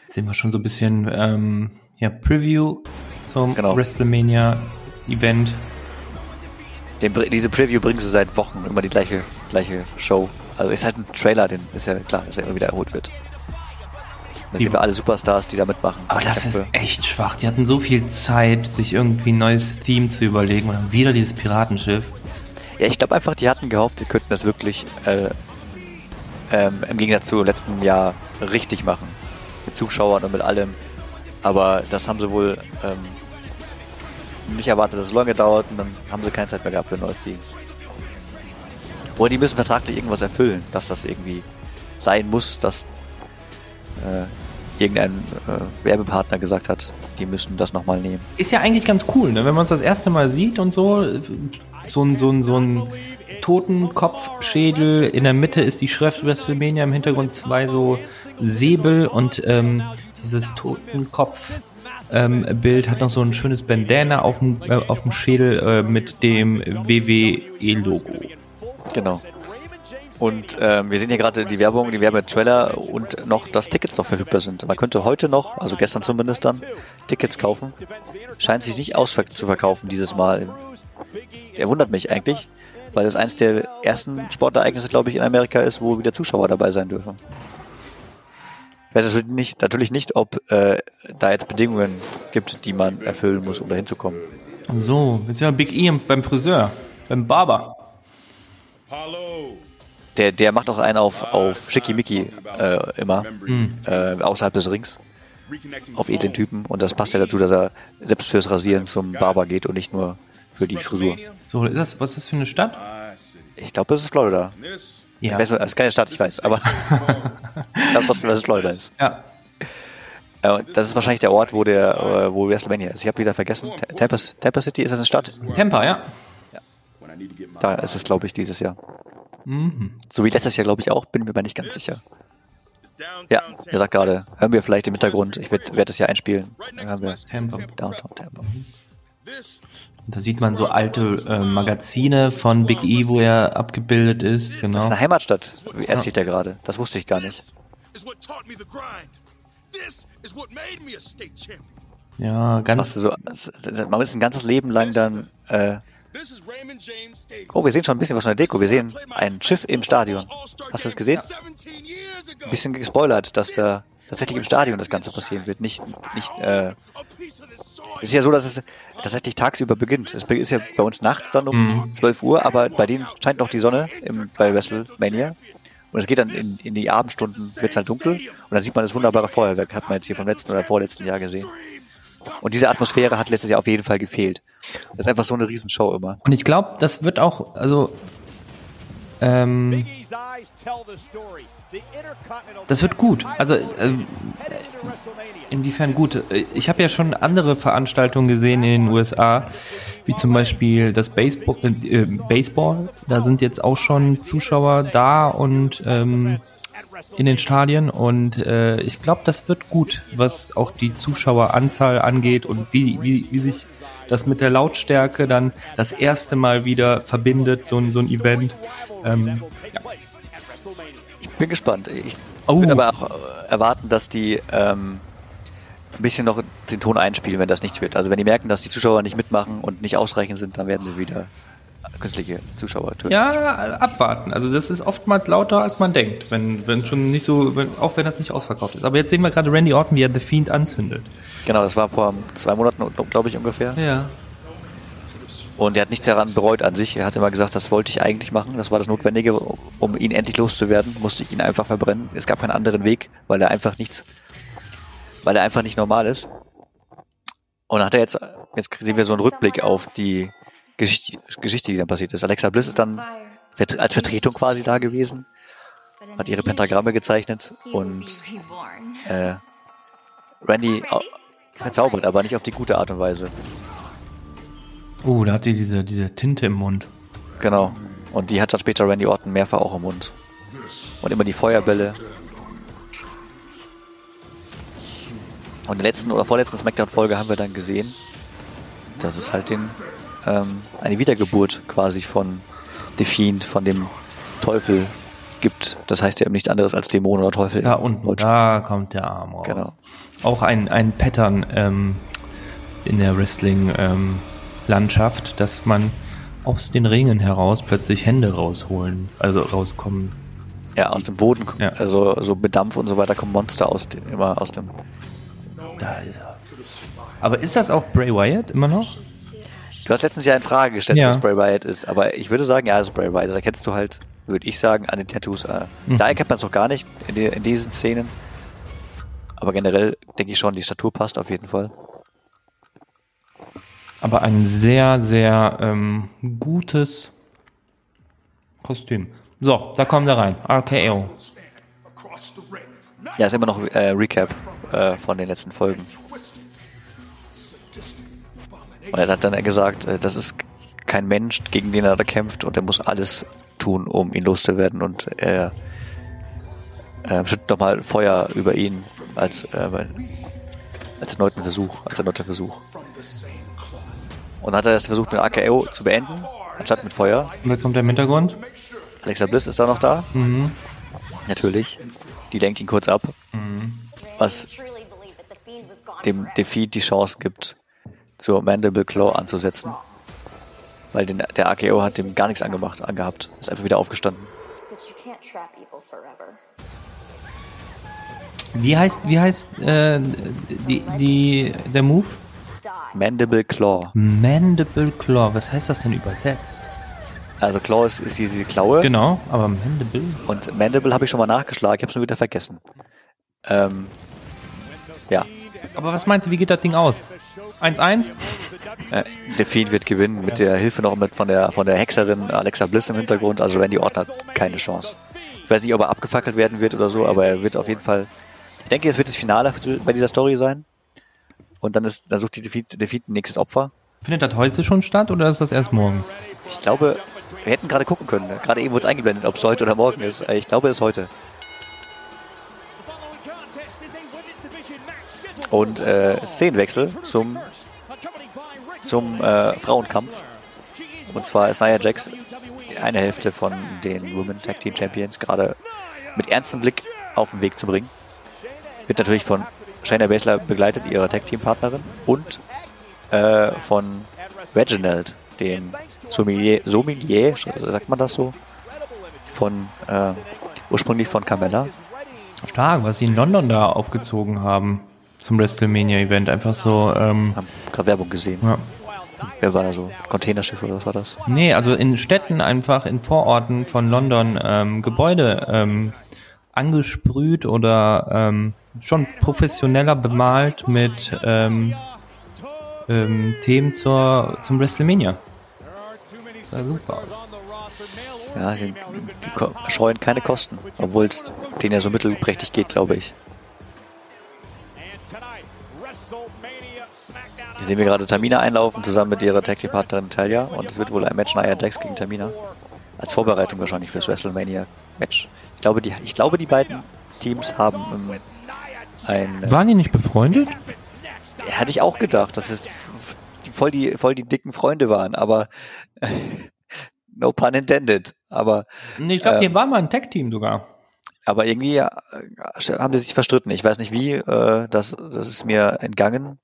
Jetzt sind wir schon so ein bisschen, ähm, ja, Preview zum Genau. WrestleMania-Event. Diese Preview bringen sie seit Wochen immer die gleiche, gleiche Show. Also ist halt ein Trailer, den ist ja klar, dass er immer wieder erholt wird. Da Die- sehen wir alle Superstars, die da mitmachen. Aber das ist echt schwach. Die hatten so viel Zeit, sich irgendwie ein neues Theme zu überlegen und dann wieder dieses Piratenschiff. Ja, ich glaube einfach, die hatten gehofft, die könnten das wirklich äh, ähm, im Gegensatz zu letzten Jahr richtig machen. Mit Zuschauern und mit allem. Aber das haben sie wohl ähm, nicht erwartet, dass es lange dauert und dann haben sie keine Zeit mehr gehabt für ein neues Team. Oder die müssen vertraglich irgendwas erfüllen, dass das irgendwie sein muss, dass äh, irgendein äh, Werbepartner gesagt hat, die müssen das nochmal nehmen. Ist ja eigentlich ganz cool, ne? wenn man es das erste Mal sieht und so. So ein, so ein, so ein Totenkopfschädel. In der Mitte ist die Schrift WrestleMania, im Hintergrund zwei so Säbel und ähm, dieses Totenkopf. Ähm, Bild hat noch so ein schönes Bandana auf dem, äh, auf dem Schädel äh, mit dem WWE-Logo. Genau. Und ähm, wir sehen hier gerade die Werbung, die Werbetrailer und noch, dass Tickets noch verfügbar sind. Man könnte heute noch, also gestern zumindest dann, Tickets kaufen. Scheint sich nicht auszuverkaufen dieses Mal. Er wundert mich eigentlich, weil es eins der ersten Sportereignisse, glaube ich, in Amerika ist, wo wieder Zuschauer dabei sein dürfen. Ich weiß natürlich nicht, natürlich nicht, ob äh, da jetzt Bedingungen gibt, die man erfüllen muss, um da hinzukommen. So, jetzt sind wir Big E beim Friseur, beim Barber. Der, der macht auch einen auf, auf Schickimicki äh, immer, äh, außerhalb des Rings. auf edlen Typen und das passt ja dazu, dass er selbst fürs Rasieren zum Barber geht und nicht nur für die Frisur. So, ist das, was ist das für eine Stadt? Ich glaube, das ist Florida. Ja. Das ist keine Stadt, ich weiß, aber (laughs) ich weiß trotzdem, dass es Florida ist. ja. Äh, das ist wahrscheinlich der Ort, wo der, äh, wo WrestleMania ist. Ich habe wieder vergessen. Ta- Tampa, Tampa City, ist das eine Stadt? Tampa, ja. Da ist es, glaube ich, dieses Jahr. Mhm. So wie letztes Jahr, glaube ich, auch, bin mir aber nicht ganz sicher. Ja, er sagt gerade, hören wir vielleicht im Hintergrund, ich werde werd das hier einspielen. Dann hören wir Tampa. Downtown Tampa. Da sieht man so alte äh, Magazine von Big E, wo er abgebildet ist, Das ist genau. eine Heimatstadt, erzählt er gerade. Das wusste ich gar nicht. Ja, ganz. du so, man ist ein ganzes Leben lang dann, äh, Oh, wir sehen schon ein bisschen was von der Deko. Wir sehen ein Schiff im Stadion. Hast du das gesehen? 17 years ago. Ein bisschen gespoilert, dass da tatsächlich im Stadion das Ganze passieren wird. Nicht, nicht, äh, es ist ja so, dass es tatsächlich tagsüber beginnt. Es ist ja bei uns nachts dann um 12 Uhr, aber bei denen scheint noch die Sonne im, bei WrestleMania. Und es geht dann in, in die Abendstunden, wird es halt dunkel. Und dann sieht man das wunderbare Feuerwerk, hat man jetzt hier vom letzten oder vorletzten Jahr gesehen. Und diese Atmosphäre hat letztes Jahr auf jeden Fall gefehlt. Das ist einfach so eine Riesenshow immer. Und ich glaube, das wird auch, also, ähm, das wird gut. Also, ähm, WrestleMania. inwiefern gut? Äh, Ich habe ja schon andere Veranstaltungen gesehen in den USA, wie zum Beispiel das Baseball, äh, Baseball. Da sind jetzt auch schon Zuschauer da und ähm, in den Stadien und äh, ich glaube, das wird gut, was auch die Zuschaueranzahl angeht und wie, wie, wie sich das mit der Lautstärke dann das erste Mal wieder verbindet, so ein, so ein Event. Ähm, ja. bin gespannt. Ich Oh. würde aber auch äh, erwarten, dass die ähm, ein bisschen noch den Ton einspielen, wenn das nichts wird. Also wenn die merken, dass die Zuschauer nicht mitmachen und nicht ausreichend sind, dann werden sie wieder künstliche Zuschauer töten. Ja, abwarten. Also das ist oftmals lauter, als man denkt, wenn, wenn schon nicht so, wenn, auch wenn das nicht ausverkauft ist. Aber jetzt sehen wir gerade Randy Orton, wie er The Fiend anzündet. Genau, das war vor zwei Monaten, glaube ich, ungefähr. Ja. Und er hat nichts daran bereut an sich. Er hat immer gesagt, das wollte ich eigentlich machen. Das war das Notwendige, um ihn endlich loszuwerden. Musste ich ihn einfach verbrennen. Es gab keinen anderen Weg, weil er einfach nichts, weil er einfach nicht normal ist. Und hat er jetzt, jetzt sehen wir so einen Rückblick auf die Geschichte, Geschichte, die dann passiert ist. Alexa Bliss ist dann als Vertretung quasi da gewesen, hat ihre Pentagramme gezeichnet und äh, Randy au- verzaubert, aber nicht auf die gute Art und Weise. Oh, da hat die diese, diese Tinte im Mund. Genau. Und die hat dann später Randy Orton mehrfach auch im Mund. Und immer die Feuerbälle. Und in der letzten oder vorletzten Smackdown-Folge haben wir dann gesehen, dass es halt den, ähm, eine Wiedergeburt quasi von The Fiend, von dem Teufel gibt. Das heißt ja eben nichts anderes als Dämon oder Teufel. Da unten, da kommt der Arm raus. Genau. Auch ein, ein Pattern ähm, in der Wrestling-Landschaft, dass man aus den Ringen heraus plötzlich Hände rausholen, also rauskommen. Ja, aus dem Boden, Ja. also so mit Dampf und so weiter kommen Monster aus dem, immer aus dem. Da ist er. Aber ist das auch Bray Wyatt immer noch? Du hast letztens ja in Frage gestellt, Ja. was Bray Wyatt ist, aber ich würde sagen, ja, es ist Bray Wyatt. Das erkennst du halt, würde ich sagen, an den Tattoos. Äh, Mhm. Da erkennt man es noch gar nicht in, die, in diesen Szenen. Aber generell denke ich schon, die Statur passt auf jeden Fall. Aber ein sehr, sehr ähm, gutes Kostüm. So, da kommen wir rein. RKO. Ja, ist immer noch äh, Recap äh, von den letzten Folgen. Und er hat dann gesagt, äh, das ist kein Mensch, gegen den er da kämpft und er muss alles tun, um ihn loszuwerden und er äh, schüttet nochmal Feuer über ihn als, äh, als erneuten Versuch, als erneuten Versuch. Und dann hat er es versucht mit AKO zu beenden, anstatt mit Feuer. Und jetzt kommt der im Hintergrund. Alexa Bliss ist da noch da. Natürlich. Die lenkt ihn kurz ab. Was dem Defeat die Chance gibt, zur Mandible Claw anzusetzen. Weil den, der AKO hat dem gar nichts angemacht, angehabt. Ist einfach wieder aufgestanden. Wie heißt, wie heißt äh, die, die, der Move? Mandible Claw. Mandible Claw. Was heißt das denn übersetzt? Also Claw ist, ist diese Klaue. Genau, aber Mandible. Und Mandible habe ich schon mal nachgeschlagen, ich habe es nur wieder vergessen. Ähm, ja, Aber was meinst du, wie geht das Ding aus? 1-1? äh, Defeat wird gewinnen mit der Hilfe noch mit von der von der Hexerin Alexa Bliss im Hintergrund. Also Randy Orton hat keine Chance. Ich weiß nicht, ob er abgefackelt werden wird oder so, aber er wird auf jeden Fall. Ich denke, es wird das Finale bei dieser Story sein. Und dann ist, dann sucht die Defeat, Defeat ein nächstes Opfer. Findet das heute schon statt oder ist das erst morgen? Ich glaube, wir hätten gerade gucken können. Gerade eben wurde es eingeblendet, ob es heute oder morgen ist. Äh, Ich glaube, es ist heute. Und äh, Szenenwechsel zum, zum äh, Frauenkampf. Und zwar ist Nia Jax eine Hälfte von den Women Tag Team Champions gerade mit ernstem Blick auf den Weg zu bringen. Wird natürlich von Shayna Baszler begleitet, ihrer Tag Team Partnerin, und äh, von Reginald, dem Sommelier, Sommelier, sagt man das so? Von, äh, ursprünglich von Carmella. Stark, was sie in London da aufgezogen haben zum WrestleMania-Event. Einfach so, ähm, Haben gerade Werbung gesehen. ja. Wer war da so? Containerschiff oder was war das? Nee, also in Städten einfach, in Vororten von London ähm, Gebäude ähm, angesprüht oder ähm, schon professioneller bemalt mit ähm, ähm, Themen zur, zum WrestleMania. Sah super aus. Ja, die, die scheuen keine Kosten, obwohl es denen ja so mittelprächtig geht, glaube ich. Hier sehen wir gerade Tamina einlaufen, zusammen mit ihrer Tag Team Partnerin Talia. Und es wird wohl ein Match Nia Jax gegen Tamina. Als Vorbereitung wahrscheinlich fürs WrestleMania Match. Ich glaube, die, ich glaube, die beiden Teams haben ähm, ein. Waren die nicht befreundet? Hatte ich auch gedacht, dass es voll die, voll die dicken Freunde waren, aber (laughs) no pun intended. Aber Nee, ich glaube, Ähm. die waren mal ein Tag-Team sogar. Aber irgendwie äh, haben die sich verstritten. Ich weiß nicht wie, äh, das, das ist mir entgangen.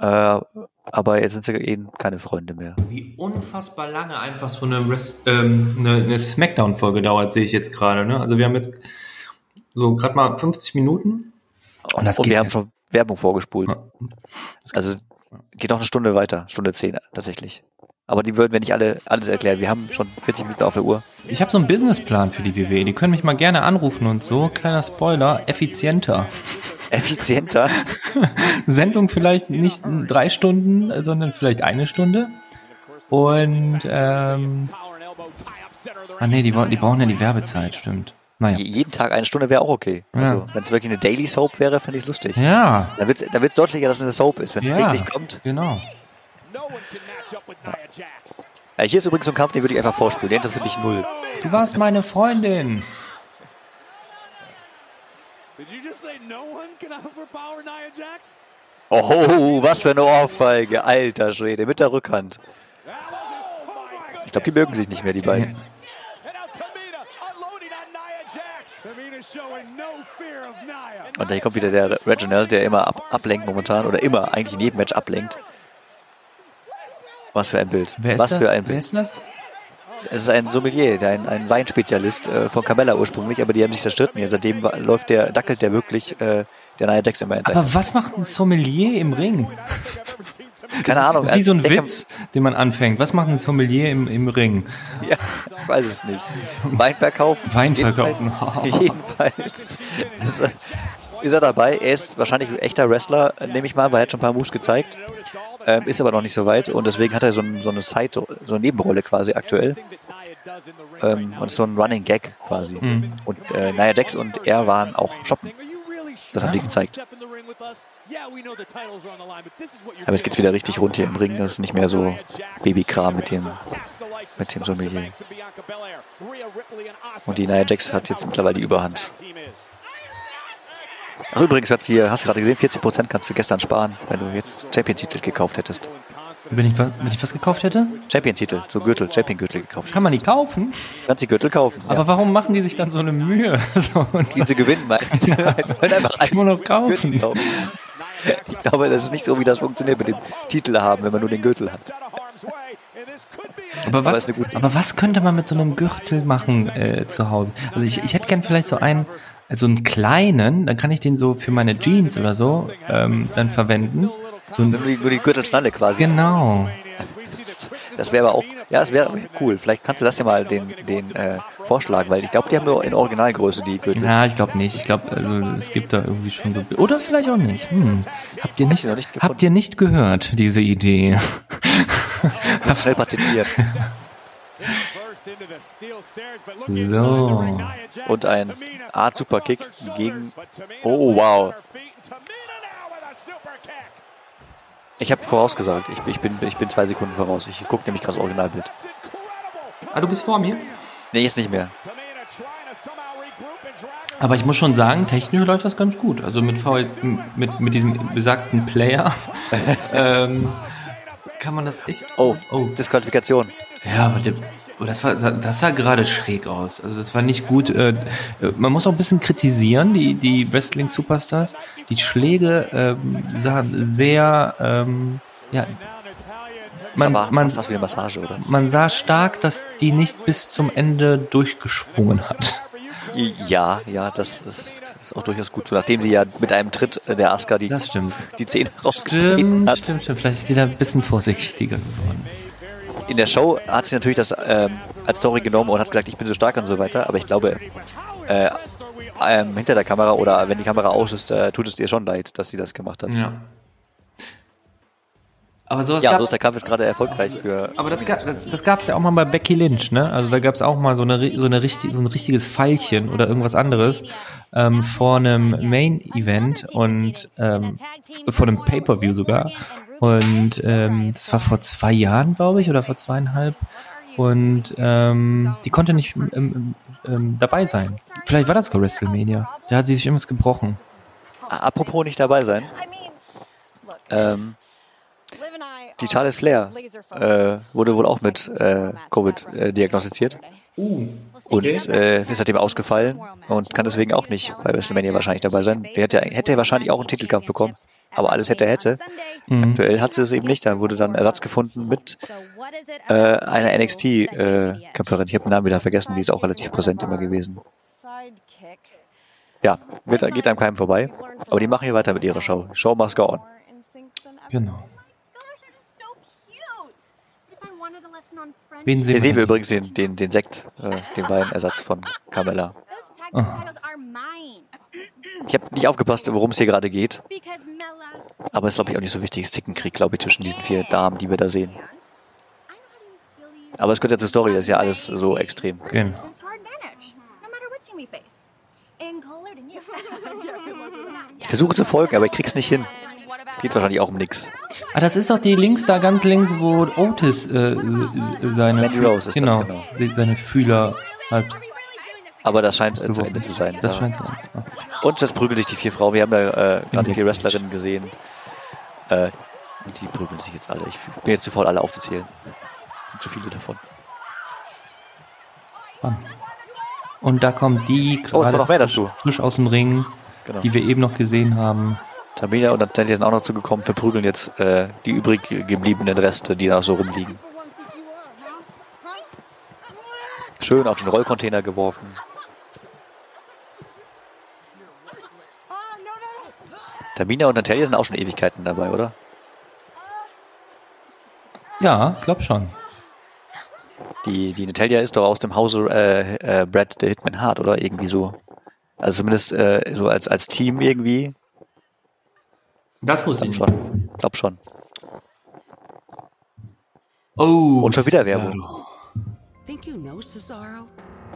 Äh, aber jetzt sind sie eben keine Freunde mehr. Wie unfassbar lange einfach so eine, ähm, eine, eine Smackdown-Folge dauert, sehe ich jetzt gerade. Ne? Also wir haben jetzt so gerade mal 50 Minuten. Und das Und geht wir haben schon Werbung vorgespult. Ja. Also geht noch eine Stunde weiter, Stunde zehn tatsächlich. Aber die würden wir nicht alle alles erklären. Wir haben schon 40 Minuten auf der Uhr. Ich habe so einen Businessplan für die WWE. Die können mich mal gerne anrufen und so. Kleiner Spoiler, effizienter. Effizienter. (laughs) Sendung vielleicht nicht drei Stunden, sondern vielleicht eine Stunde. Und ähm, ah nee, die, die brauchen ja die Werbezeit, stimmt. Naja. Je- Jeden Tag eine Stunde wäre auch okay. Ja. Also wenn es wirklich eine Daily Soap wäre, fände ich es lustig. Ja, Da wird da wird's deutlicher, dass es eine Soap ist, wenn es ja, täglich kommt. genau. Jax. Äh, hier ist übrigens so ein Kampf, den würde ich einfach vorspielen. Der interessiert mich null. Du warst meine Freundin. Did you just say no one can overpower Nia Jax? Oh, was für eine Ohrfeige. Alter Schwede, mit der Rückhand. Ich glaube, die mögen sich nicht mehr, die beiden. Und hier kommt wieder der Reginald, der immer ab, ablenkt momentan. Oder immer eigentlich in jedem Match ablenkt. Was für ein Bild. Wer Was das? für ein Wer Bild. ist das? Es ist ein Sommelier, ein, ein Weinspezialist äh, von Carmella ursprünglich, aber die haben sich zerstritten. Ja, seitdem läuft der, dackelt der wirklich äh, der Nia Jax immer hinterher. Aber was macht ein Sommelier im Ring? Keine Ahnung. Das ist wie so ein ich Witz, den man anfängt. Was macht ein Sommelier im, im Ring? Ja, ich weiß es nicht. Wein verkaufen? Wein verkaufen. Jedenfalls, (laughs) jedenfalls ist, er- dabei. Er ist wahrscheinlich ein echter Wrestler, äh, nehme ich mal, weil er hat schon ein paar Moves gezeigt. Ähm, ist aber noch nicht so weit und deswegen hat er so, ein, so eine Side, so eine Nebenrolle quasi aktuell. Ähm, und so ein Running Gag quasi. Und äh, Nia Jax und er waren auch shoppen. Das haben die gezeigt. Aber jetzt geht's wieder richtig rund hier im Ring. Das ist nicht mehr so Babykram mit dem, mit dem Sommelier. Und die Nia Jax hat jetzt mittlerweile die Überhand. Ach, übrigens hat sie, hast du gerade gesehen, 40% kannst du gestern sparen, wenn du jetzt Champion-Titel gekauft hättest. Wenn ich, was, wenn ich was gekauft hätte? Champion-Titel, so Gürtel, Champion-Gürtel gekauft. Kann man die kaufen? Kannst die Gürtel kaufen. Aber ja. warum machen die sich dann so eine Mühe? (laughs) So, Die sie gewinnen, meinst (laughs) du? Die wollen einfach man noch kaufen. Ich glaube, das ist nicht so, wie das funktioniert mit dem Titel haben, wenn man nur den Gürtel hat. Aber Aber was, gute- aber was könnte man mit so einem Gürtel machen äh, zu Hause? Also ich, ich hätte gern vielleicht so einen, so einen kleinen, dann kann ich den so für meine Jeans oder so ähm, dann verwenden. So Nur die, nur die Gürtelschnalle quasi. genau. Das wäre aber auch, ja, das wäre cool. Vielleicht kannst du das ja mal den, den äh, vorschlagen, weil ich glaube, die haben nur in Originalgröße die Gürtel. Ja, ich glaube nicht. Ich glaube, also es gibt da irgendwie schon so. Oder vielleicht auch nicht. Hm. Habt ihr nicht, nicht habt ihr nicht gehört, diese Idee? Schnell patentiert. (laughs) So. Und ein Art Superkick gegen. Oh, wow. Ich habe vorausgesagt. Ich, ich, bin, ich bin zwei Sekunden voraus. Ich gucke nämlich gerade das Originalbild. Ah, du bist vor mir? Nee, jetzt nicht mehr. Aber ich muss schon sagen, technisch läuft das ganz gut. Also mit, VL, mit, mit diesem besagten Player (laughs) ähm, kann man das echt. Oh, oh. Disqualifikation. Ja, aber der, oh, das, war, das sah gerade schräg aus. Also das war nicht gut. Äh, man muss auch ein bisschen kritisieren, die, die Wrestling-Superstars. Die Schläge ähm, sahen sehr, ähm, ja, man, Aber man, das wie eine Massage, oder? man sah stark, dass die nicht bis zum Ende durchgeschwungen hat. Ja, ja, das ist, ist auch durchaus gut so. Nachdem sie ja mit einem Tritt der Asuka die, die Zähne rausgetreten hat. stimmt, stimmt. Vielleicht ist die da ein bisschen vorsichtiger geworden. In der Show hat sie natürlich das ähm, als Story genommen und hat gesagt, ich bin so stark und so weiter. Aber ich glaube, äh, ähm, hinter der Kamera oder wenn die Kamera aus ist, äh, tut es ihr schon leid, dass sie das gemacht hat. Ja. Aber sowas Ja, gab, so ist der Kampf ist gerade erfolgreich für. aber das, ga- das gab es ja auch mal bei Becky Lynch, ne? Also da gab es auch mal so, eine, so, eine richtig, so ein richtiges Pfeilchen oder irgendwas anderes ähm, vor einem Main-Event und ähm, vor einem Pay-Per-View sogar. Und ähm, das war vor zwei Jahren, glaube ich, oder vor zweieinhalb. Und ähm, die konnte nicht ähm, ähm, dabei sein. Vielleicht war das sogar WrestleMania. Da hat sie sich irgendwas gebrochen. Apropos nicht dabei sein. Ähm, die Charlotte Flair äh, wurde wohl auch mit äh, Covid äh, diagnostiziert. und äh, ist seitdem ausgefallen und kann deswegen auch nicht bei WrestleMania wahrscheinlich dabei sein. Er hätte, hätte wahrscheinlich auch einen Titelkampf bekommen, aber alles hätte, hätte. Mhm. Aktuell hat sie es eben nicht. Da wurde dann Ersatz gefunden mit äh, einer NXT-Kämpferin. ich habe den Namen wieder vergessen, die ist auch relativ präsent immer gewesen. Ja, wird, geht einem keinem vorbei. Aber die machen hier weiter mit ihrer Show. Show must go on. Genau. Wen sehen Hier sehen wir übrigens den, den, den Sekt, äh, den Weinersatz von Carmella. Ich habe nicht aufgepasst, worum es hier gerade geht, aber es ist, glaube ich, auch nicht so wichtig. Es ist Zickenkrieg, glaube ich, zwischen diesen vier Damen, die wir da sehen. Aber es gehört ja zur Story, das ist ja alles so extrem. Genau. Ich versuche zu folgen, aber ich krieg's nicht hin. (laughs) Geht wahrscheinlich auch um nix. Ah, das ist doch die links da ganz links, wo Otis äh, seine Mandy Rose ist das, genau, genau. se- seine Fühler hat. Aber das scheint äh, zu Gewonnen. Ende zu sein. Das ja. scheint so. Ah. Und jetzt prügeln sich die vier Frauen. Wir haben da äh, gerade vier. Wrestlerinnen gesehen. Äh, und die prügeln sich jetzt alle. Ich bin jetzt zu faul, alle aufzuzählen. Sind zu viele davon. Bam. Und da kommt die Oh, es gerade mehr frisch, frisch aus dem Ring, Genau. die wir eben noch gesehen haben. Tamina und Natalia sind auch noch zugekommen, verprügeln jetzt äh, die übrig gebliebenen Reste, die noch so rumliegen. Schön auf den Rollcontainer geworfen. Tamina und Natalia sind auch schon Ewigkeiten dabei, oder? Ja, ich glaube schon. Die, die Natalia ist doch aus dem Hause äh, äh, Brad the Hitman Hart, oder? Irgendwie so. Also zumindest äh, so als, als Team irgendwie. Das wusste Glaub schon. Glaub schon. Oh, Und schon wieder Werbung. Cesaro. Think you know Cesaro?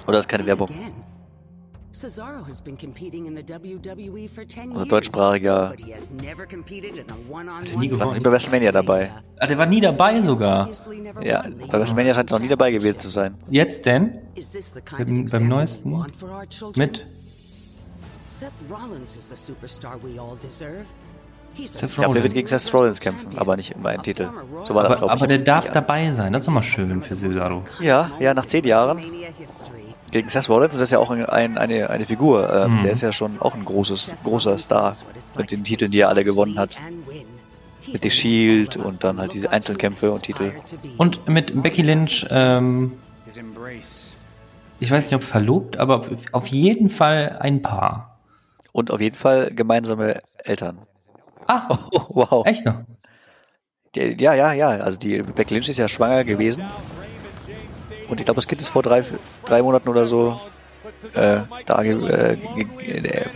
Oder ist keine Werbung? Cesaro has been competing in the WWE for 10 Oder years. deutschsprachiger. Nie gewonnen. Bei WrestleMania dabei. Ah, der war nie dabei sogar. Ja, bei WrestleMania scheint er noch nie dabei gewesen zu sein. Jetzt denn? Beim, Beim- beim neuesten? Mit Seth Rollins is the superstar we all deserve. Seth Ich glaube, der wird gegen Seth Rollins kämpfen, aber nicht um einen Titel. So war das, Aber, glaube ich. aber der darf dabei sein. Das ist doch mal schön für Cesaro. Ja, ja, nach zehn Jahren gegen Seth Rollins. Und das ist ja auch ein, ein, eine, eine Figur. Ähm, Mhm. Der ist ja schon auch ein großes, großer Star mit den Titeln, die er alle gewonnen hat. Mit The Shield und dann halt diese Einzelkämpfe und Titel. Und mit Becky Lynch, ähm, ich weiß nicht, ob verlobt, aber auf jeden Fall ein Paar. Und auf jeden Fall gemeinsame Eltern. Ah, Oh, (laughs) wow. echt noch? Die- Ja, ja, ja. Also die Becky Lynch ist ja schwanger gewesen. Und ich glaube, das Kind ist vor drei, drei Monaten oder so äh, da ge- äh, äh,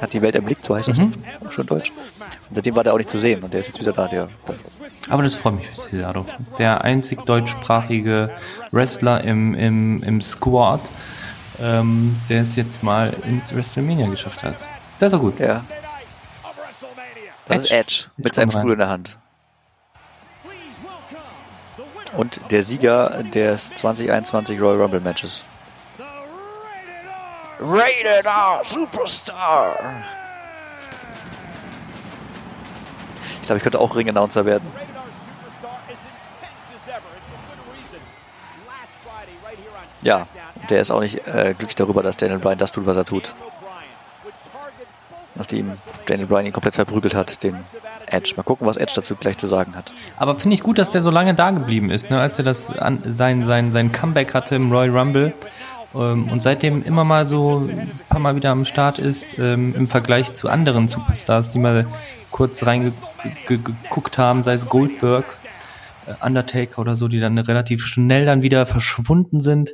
hat die Welt erblickt, so heißt das Mhm. schon Deutsch. Und seitdem war der auch nicht zu sehen und der ist jetzt wieder da, der. Aber das freut mich für Cesaro. Der einzig deutschsprachige Wrestler im, im, im Squad, ähm, der es jetzt mal ins WrestleMania geschafft hat. Das ist doch gut. Ja, das ist Edge mit seinem komm rein. Stuhl in der Hand. Und der Sieger des 2021 Royal Rumble Matches. Rated R Superstar. Ich glaube, ich könnte auch Ring-Announcer werden. Ja, der ist auch nicht äh, glücklich darüber, dass Daniel Bryan das tut, was er tut. Nachdem Daniel Bryan ihn komplett verprügelt hat, den Edge. Mal gucken, was Edge dazu gleich zu sagen hat. Aber finde ich gut, dass der so lange da geblieben ist, ne? als er das an, sein, sein, sein Comeback hatte im Royal Rumble ähm, und seitdem immer mal so ein paar Mal wieder am Start ist ähm, im Vergleich zu anderen Superstars, die mal kurz reingeguckt haben, sei es Goldberg, äh, Undertaker oder so, die dann relativ schnell dann wieder verschwunden sind,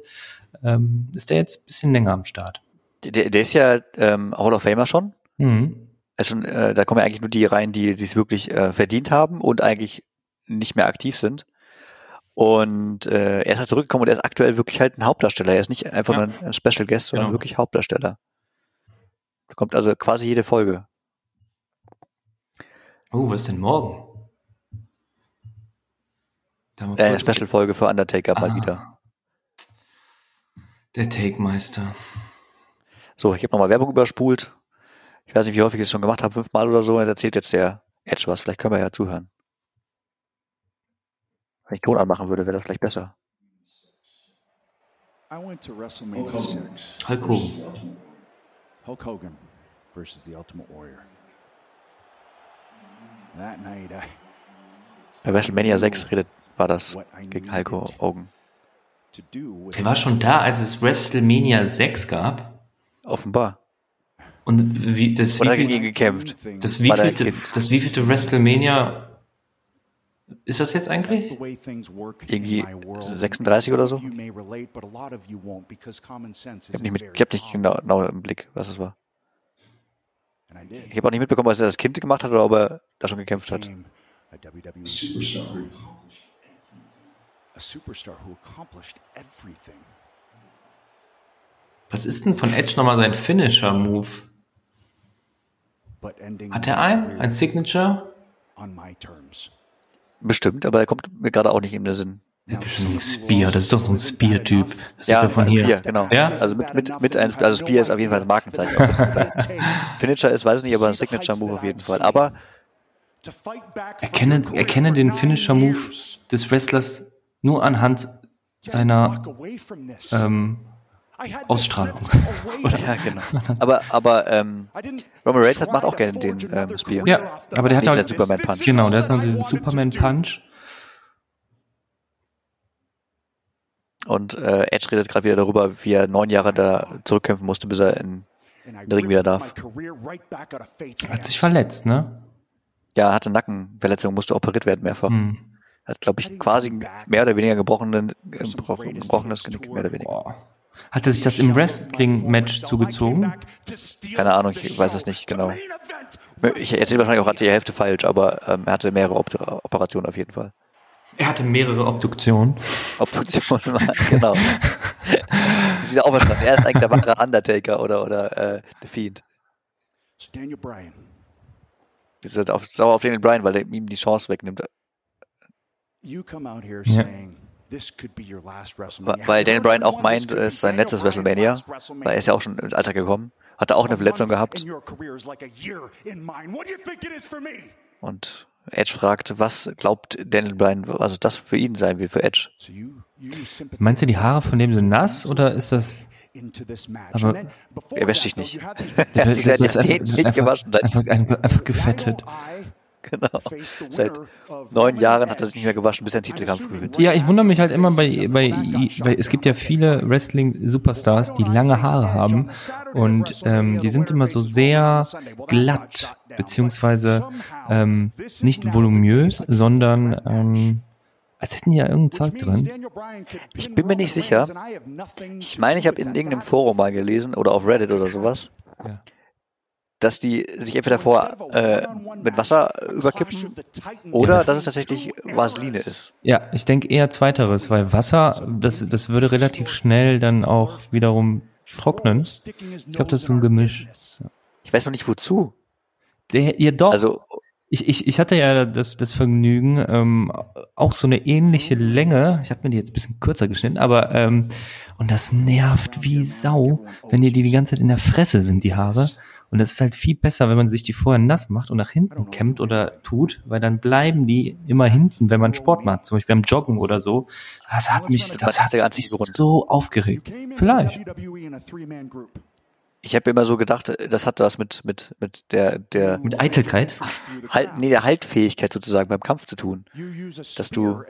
ähm, ist der jetzt ein bisschen länger am Start. Der, der ist ja ähm, Hall of Famer schon. Mhm. Also, äh, da kommen ja eigentlich nur die rein, die es wirklich äh, verdient haben und eigentlich nicht mehr aktiv sind. Und äh, er ist halt zurückgekommen und er ist aktuell wirklich halt ein Hauptdarsteller. Er ist nicht einfach Ja. nur ein, Special Guest, sondern Genau. wirklich Hauptdarsteller. Da kommt also quasi jede Folge. Oh, was ist denn morgen? Äh, Special-Folge für Undertaker mal Ah. wieder. Der Take-Meister. So, ich habe nochmal Werbung überspult. Ich weiß nicht, wie häufig ich es schon gemacht habe, fünfmal oder so. Jetzt erzählt jetzt der Edge was. Vielleicht können wir ja zuhören. Wenn ich Ton anmachen würde, wäre das vielleicht besser. I went to WrestleMania 6. Hulk Hogan. Hulk Hogan versus the Ultimate Warrior. That night, I Bei WrestleMania 6 redet, war das gegen Hulk Hogan. Der war schon da, als es WrestleMania 6 gab. Offenbar. Und wie, das, Oder gegen wie ihn gekämpft. das wievielte, das wievielte WrestleMania ist das jetzt eigentlich? Irgendwie in my world. 36 oder so? Ich habe nicht, ich hab nicht genau, genau im Blick, was es war. Ich habe auch nicht mitbekommen, was er als Kind gemacht hat oder ob er da schon gekämpft hat. Everything. Was ist denn von Edge nochmal sein Finisher-Move? Hat er einen? career Ein Signature? Bestimmt, aber er kommt mir gerade auch nicht in den Sinn. Das ist bestimmt ein Spear, das ist doch so ein Spear-Typ. Ja, von Spear, hier. genau. Ja? Also mit, mit, mit einem, also Spear ist auf jeden Fall das Markenzeichen. Finisher ist, weiß ich nicht, aber ein Signature-Move auf jeden Fall. Aber Erkenne, erkenne den Finisher-Move des Wrestlers nur anhand seiner ähm, Ausstrahlung. away (laughs) ja, genau. Aber, aber ähm, Roman Reigns hat, macht auch gerne den ähm, Spear. Ja, aber der hat Nicht halt Superman Punch. Genau, der hat noch diesen Superman Punch. Und äh, Edge redet gerade wieder darüber, wie er neun Jahre da zurückkämpfen musste, bis er in den Ring wieder darf. Hat sich verletzt, ne? Ja, hatte Nackenverletzung, musste operiert werden mehrfach. Hm. Hat, glaube ich, quasi mehr oder weniger gebrochenen, gebrochen, gebrochenes Genick, mehr oder weniger. Boah. Hat er sich das im Wrestling-Match zugezogen? Keine Ahnung, ich weiß es nicht genau. Ich erzähle wahrscheinlich auch die Hälfte falsch, aber ähm, er hatte mehrere Op Operationen auf jeden Fall. Er hatte mehrere Obduktionen. Operationen, (laughs) genau. ist wieder auferstanden. Er ist eigentlich der wahre Undertaker oder, oder äh, The Fiend. So Daniel Bryan, Ist halt auf, sauer auf Daniel Bryan, weil er ihm die Chance wegnimmt. you come out here Ja. saying this could be your last Wa- WrestleMania. Weil Daniel Bryan auch meint, es ist sein letztes WrestleMania, weil er ist ja auch schon ins Alter gekommen. Hatte auch eine Verletzung gehabt. Und Edge fragt, was glaubt Daniel Bryan, was das für ihn sein will, für Edge? Meinst du, die Haare von dem sind nass oder ist das. Aber er wäscht sich nicht. (laughs) Er hat sich seit Jahrzehnten nicht einfach, gewaschen. Einfach, einfach, einfach gefettet. Genau. Seit neun Jahren hat er sich nicht mehr gewaschen, bis er einen Titelkampf gewinnt. Ja, ich wundere mich halt immer bei, bei, bei es gibt ja viele Wrestling-Superstars, die lange Haare haben und ähm, die sind immer so sehr glatt, beziehungsweise ähm, nicht voluminös, sondern ähm, als hätten die ja irgendein Zeug drin. Ich bin mir nicht sicher. Ich meine, ich habe in irgendeinem Forum mal gelesen oder auf Reddit oder sowas, Ja. Dass die sich entweder vor äh, mit Wasser überkippen oder Ja, das- dass es tatsächlich Vaseline ist. Ja, ich denke eher zweiteres, weil Wasser, das, das würde relativ schnell dann auch wiederum trocknen. Ich glaube, das ist so ein Gemisch. Ich weiß noch nicht wozu. Der, ihr doch, Also ich, ich, ich hatte ja das, das Vergnügen, ähm, auch so eine ähnliche Länge, ich habe mir die jetzt ein bisschen kürzer geschnitten, aber ähm, und das nervt wie Sau, wenn dir die die ganze Zeit in der Fresse sind, die Haare. Und das ist halt viel besser, wenn man sich die vorher nass macht und nach hinten kämmt oder tut, weil dann bleiben die immer hinten, wenn man Sport macht, zum Beispiel beim Joggen oder so. Das hat mich, das hat mich Grund. so aufgeregt. Vielleicht. E ich habe immer so gedacht, das hat was mit mit mit der der Mit Eitelkeit. halt nee der Haltfähigkeit sozusagen beim Kampf zu tun. dass du,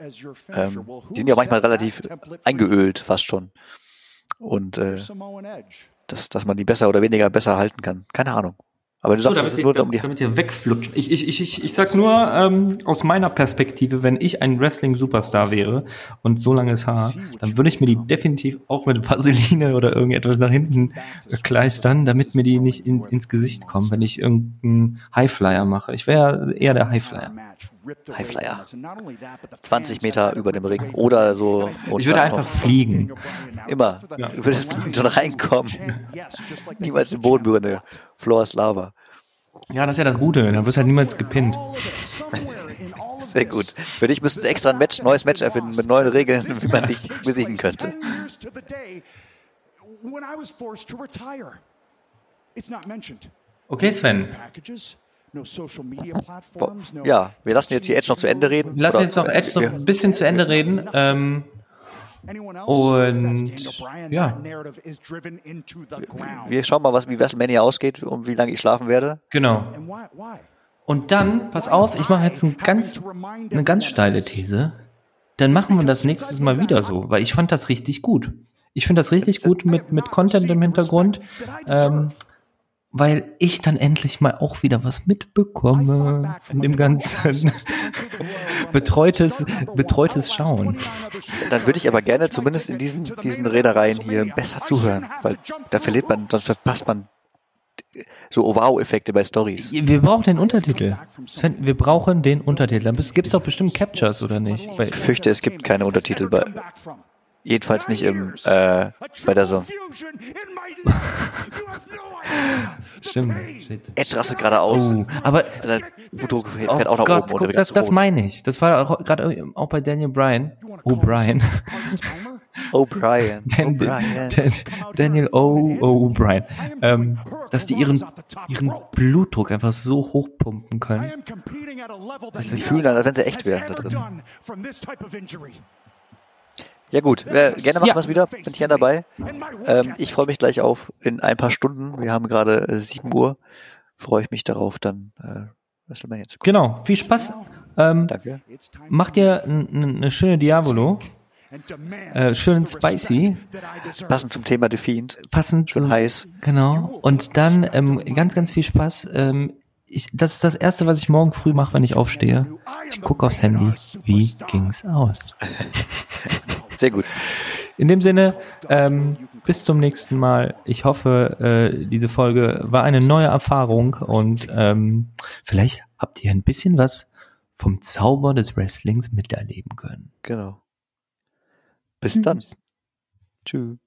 Ähm, die sind ja auch manchmal relativ eingeölt, fast schon. Und äh, dass, dass man die besser oder weniger besser halten kann. Keine Ahnung. Aber du So, sagst, damit, nur ihr, um die. damit ihr wegflutscht. Ich, ich, ich, ich, ich sag nur ähm, aus meiner Perspektive, wenn ich ein Wrestling-Superstar wäre und so langes Haar, dann würde ich mir die definitiv auch mit Vaseline oder irgendetwas nach hinten kleistern, damit mir die nicht in, ins Gesicht kommen, wenn ich irgendeinen Highflyer mache. Ich wäre eher der Highflyer. Highflyer. 20 Meter über dem Ring oder so. Ich würde einfach fliegen. Immer. (laughs) Du würdest fliegen schon reinkommen. Niemals den Boden berühren. Floor ist Lava. Ja, das ist ja das Gute. Da wirst halt niemals gepinnt. Sehr gut. Für dich müssten sie extra ein Match, neues Match erfinden mit neuen Regeln, (laughs) wie man dich besiegen könnte. When I was forced to retire. It's not mentioned. Okay, Sven. Ja, wir lassen jetzt hier Edge noch zu Ende reden. Wir lassen jetzt noch Edge so ein bisschen zu Ende reden. Ähm, Und ja, Wir schauen mal, was, wie WrestleMania ausgeht und wie lange ich schlafen werde. genau. Und dann, pass auf, ich mache jetzt ein ganz, eine ganz steile These. Dann machen wir das nächstes Mal wieder so, weil ich fand das richtig gut. Ich finde das richtig gut mit, mit Content im Hintergrund, ähm, weil ich dann endlich mal auch wieder was mitbekomme von dem ganzen (laughs) betreutes, betreutes Schauen. Dann würde ich aber gerne zumindest in diesen, diesen Reedereien hier besser zuhören, weil da verliert man, sonst verpasst man so Wow-Effekte bei Stories. Wir brauchen den Untertitel. Sven, wir brauchen den Untertitel. Dann gibt es doch bestimmt Captures, oder nicht? Ich fürchte, es gibt keine Untertitel bei, jedenfalls nicht im, äh, bei der Song. stimmt. Shit. Edge rastet gerade aus. Oh, aber Der Blutdruck fährt Oh auch nach Gott, oben. guck, das, das meine ich. Das war auch gerade auch bei Daniel Bryan. O'Brien. O'Brien. Dan. Dan, Daniel O. O'Brien. Ähm, dass die ihren, ihren Blutdruck einfach so hoch pumpen können. Sie fühlen als wenn sie echt wären da drin. Ja gut, äh, gerne machen Ja. wir es wieder. Bin ich gerne dabei. Ähm, ich freue mich gleich auf in ein paar Stunden. Wir haben gerade äh, 7 Uhr. Freue ich mich darauf, dann äh, WrestleMania zu gucken. Genau, viel Spaß. Ähm, Danke. macht ihr eine schöne Diavolo. Äh, schön spicy. Passend zum Thema The Fiend. Passend Schön heiß. Genau. Und dann ähm, ganz, ganz viel Spaß. Ähm, ich, das ist das Erste, was ich morgen früh mache, wenn ich aufstehe. Ich gucke aufs Handy. Wie ging's aus? (laughs) Sehr gut. In dem Sinne, ähm, bis zum nächsten Mal. Ich hoffe, äh, diese Folge war eine neue Erfahrung und ähm, vielleicht habt ihr ein bisschen was vom Zauber des Wrestlings miterleben können. Genau. Bis dann. Tschüss.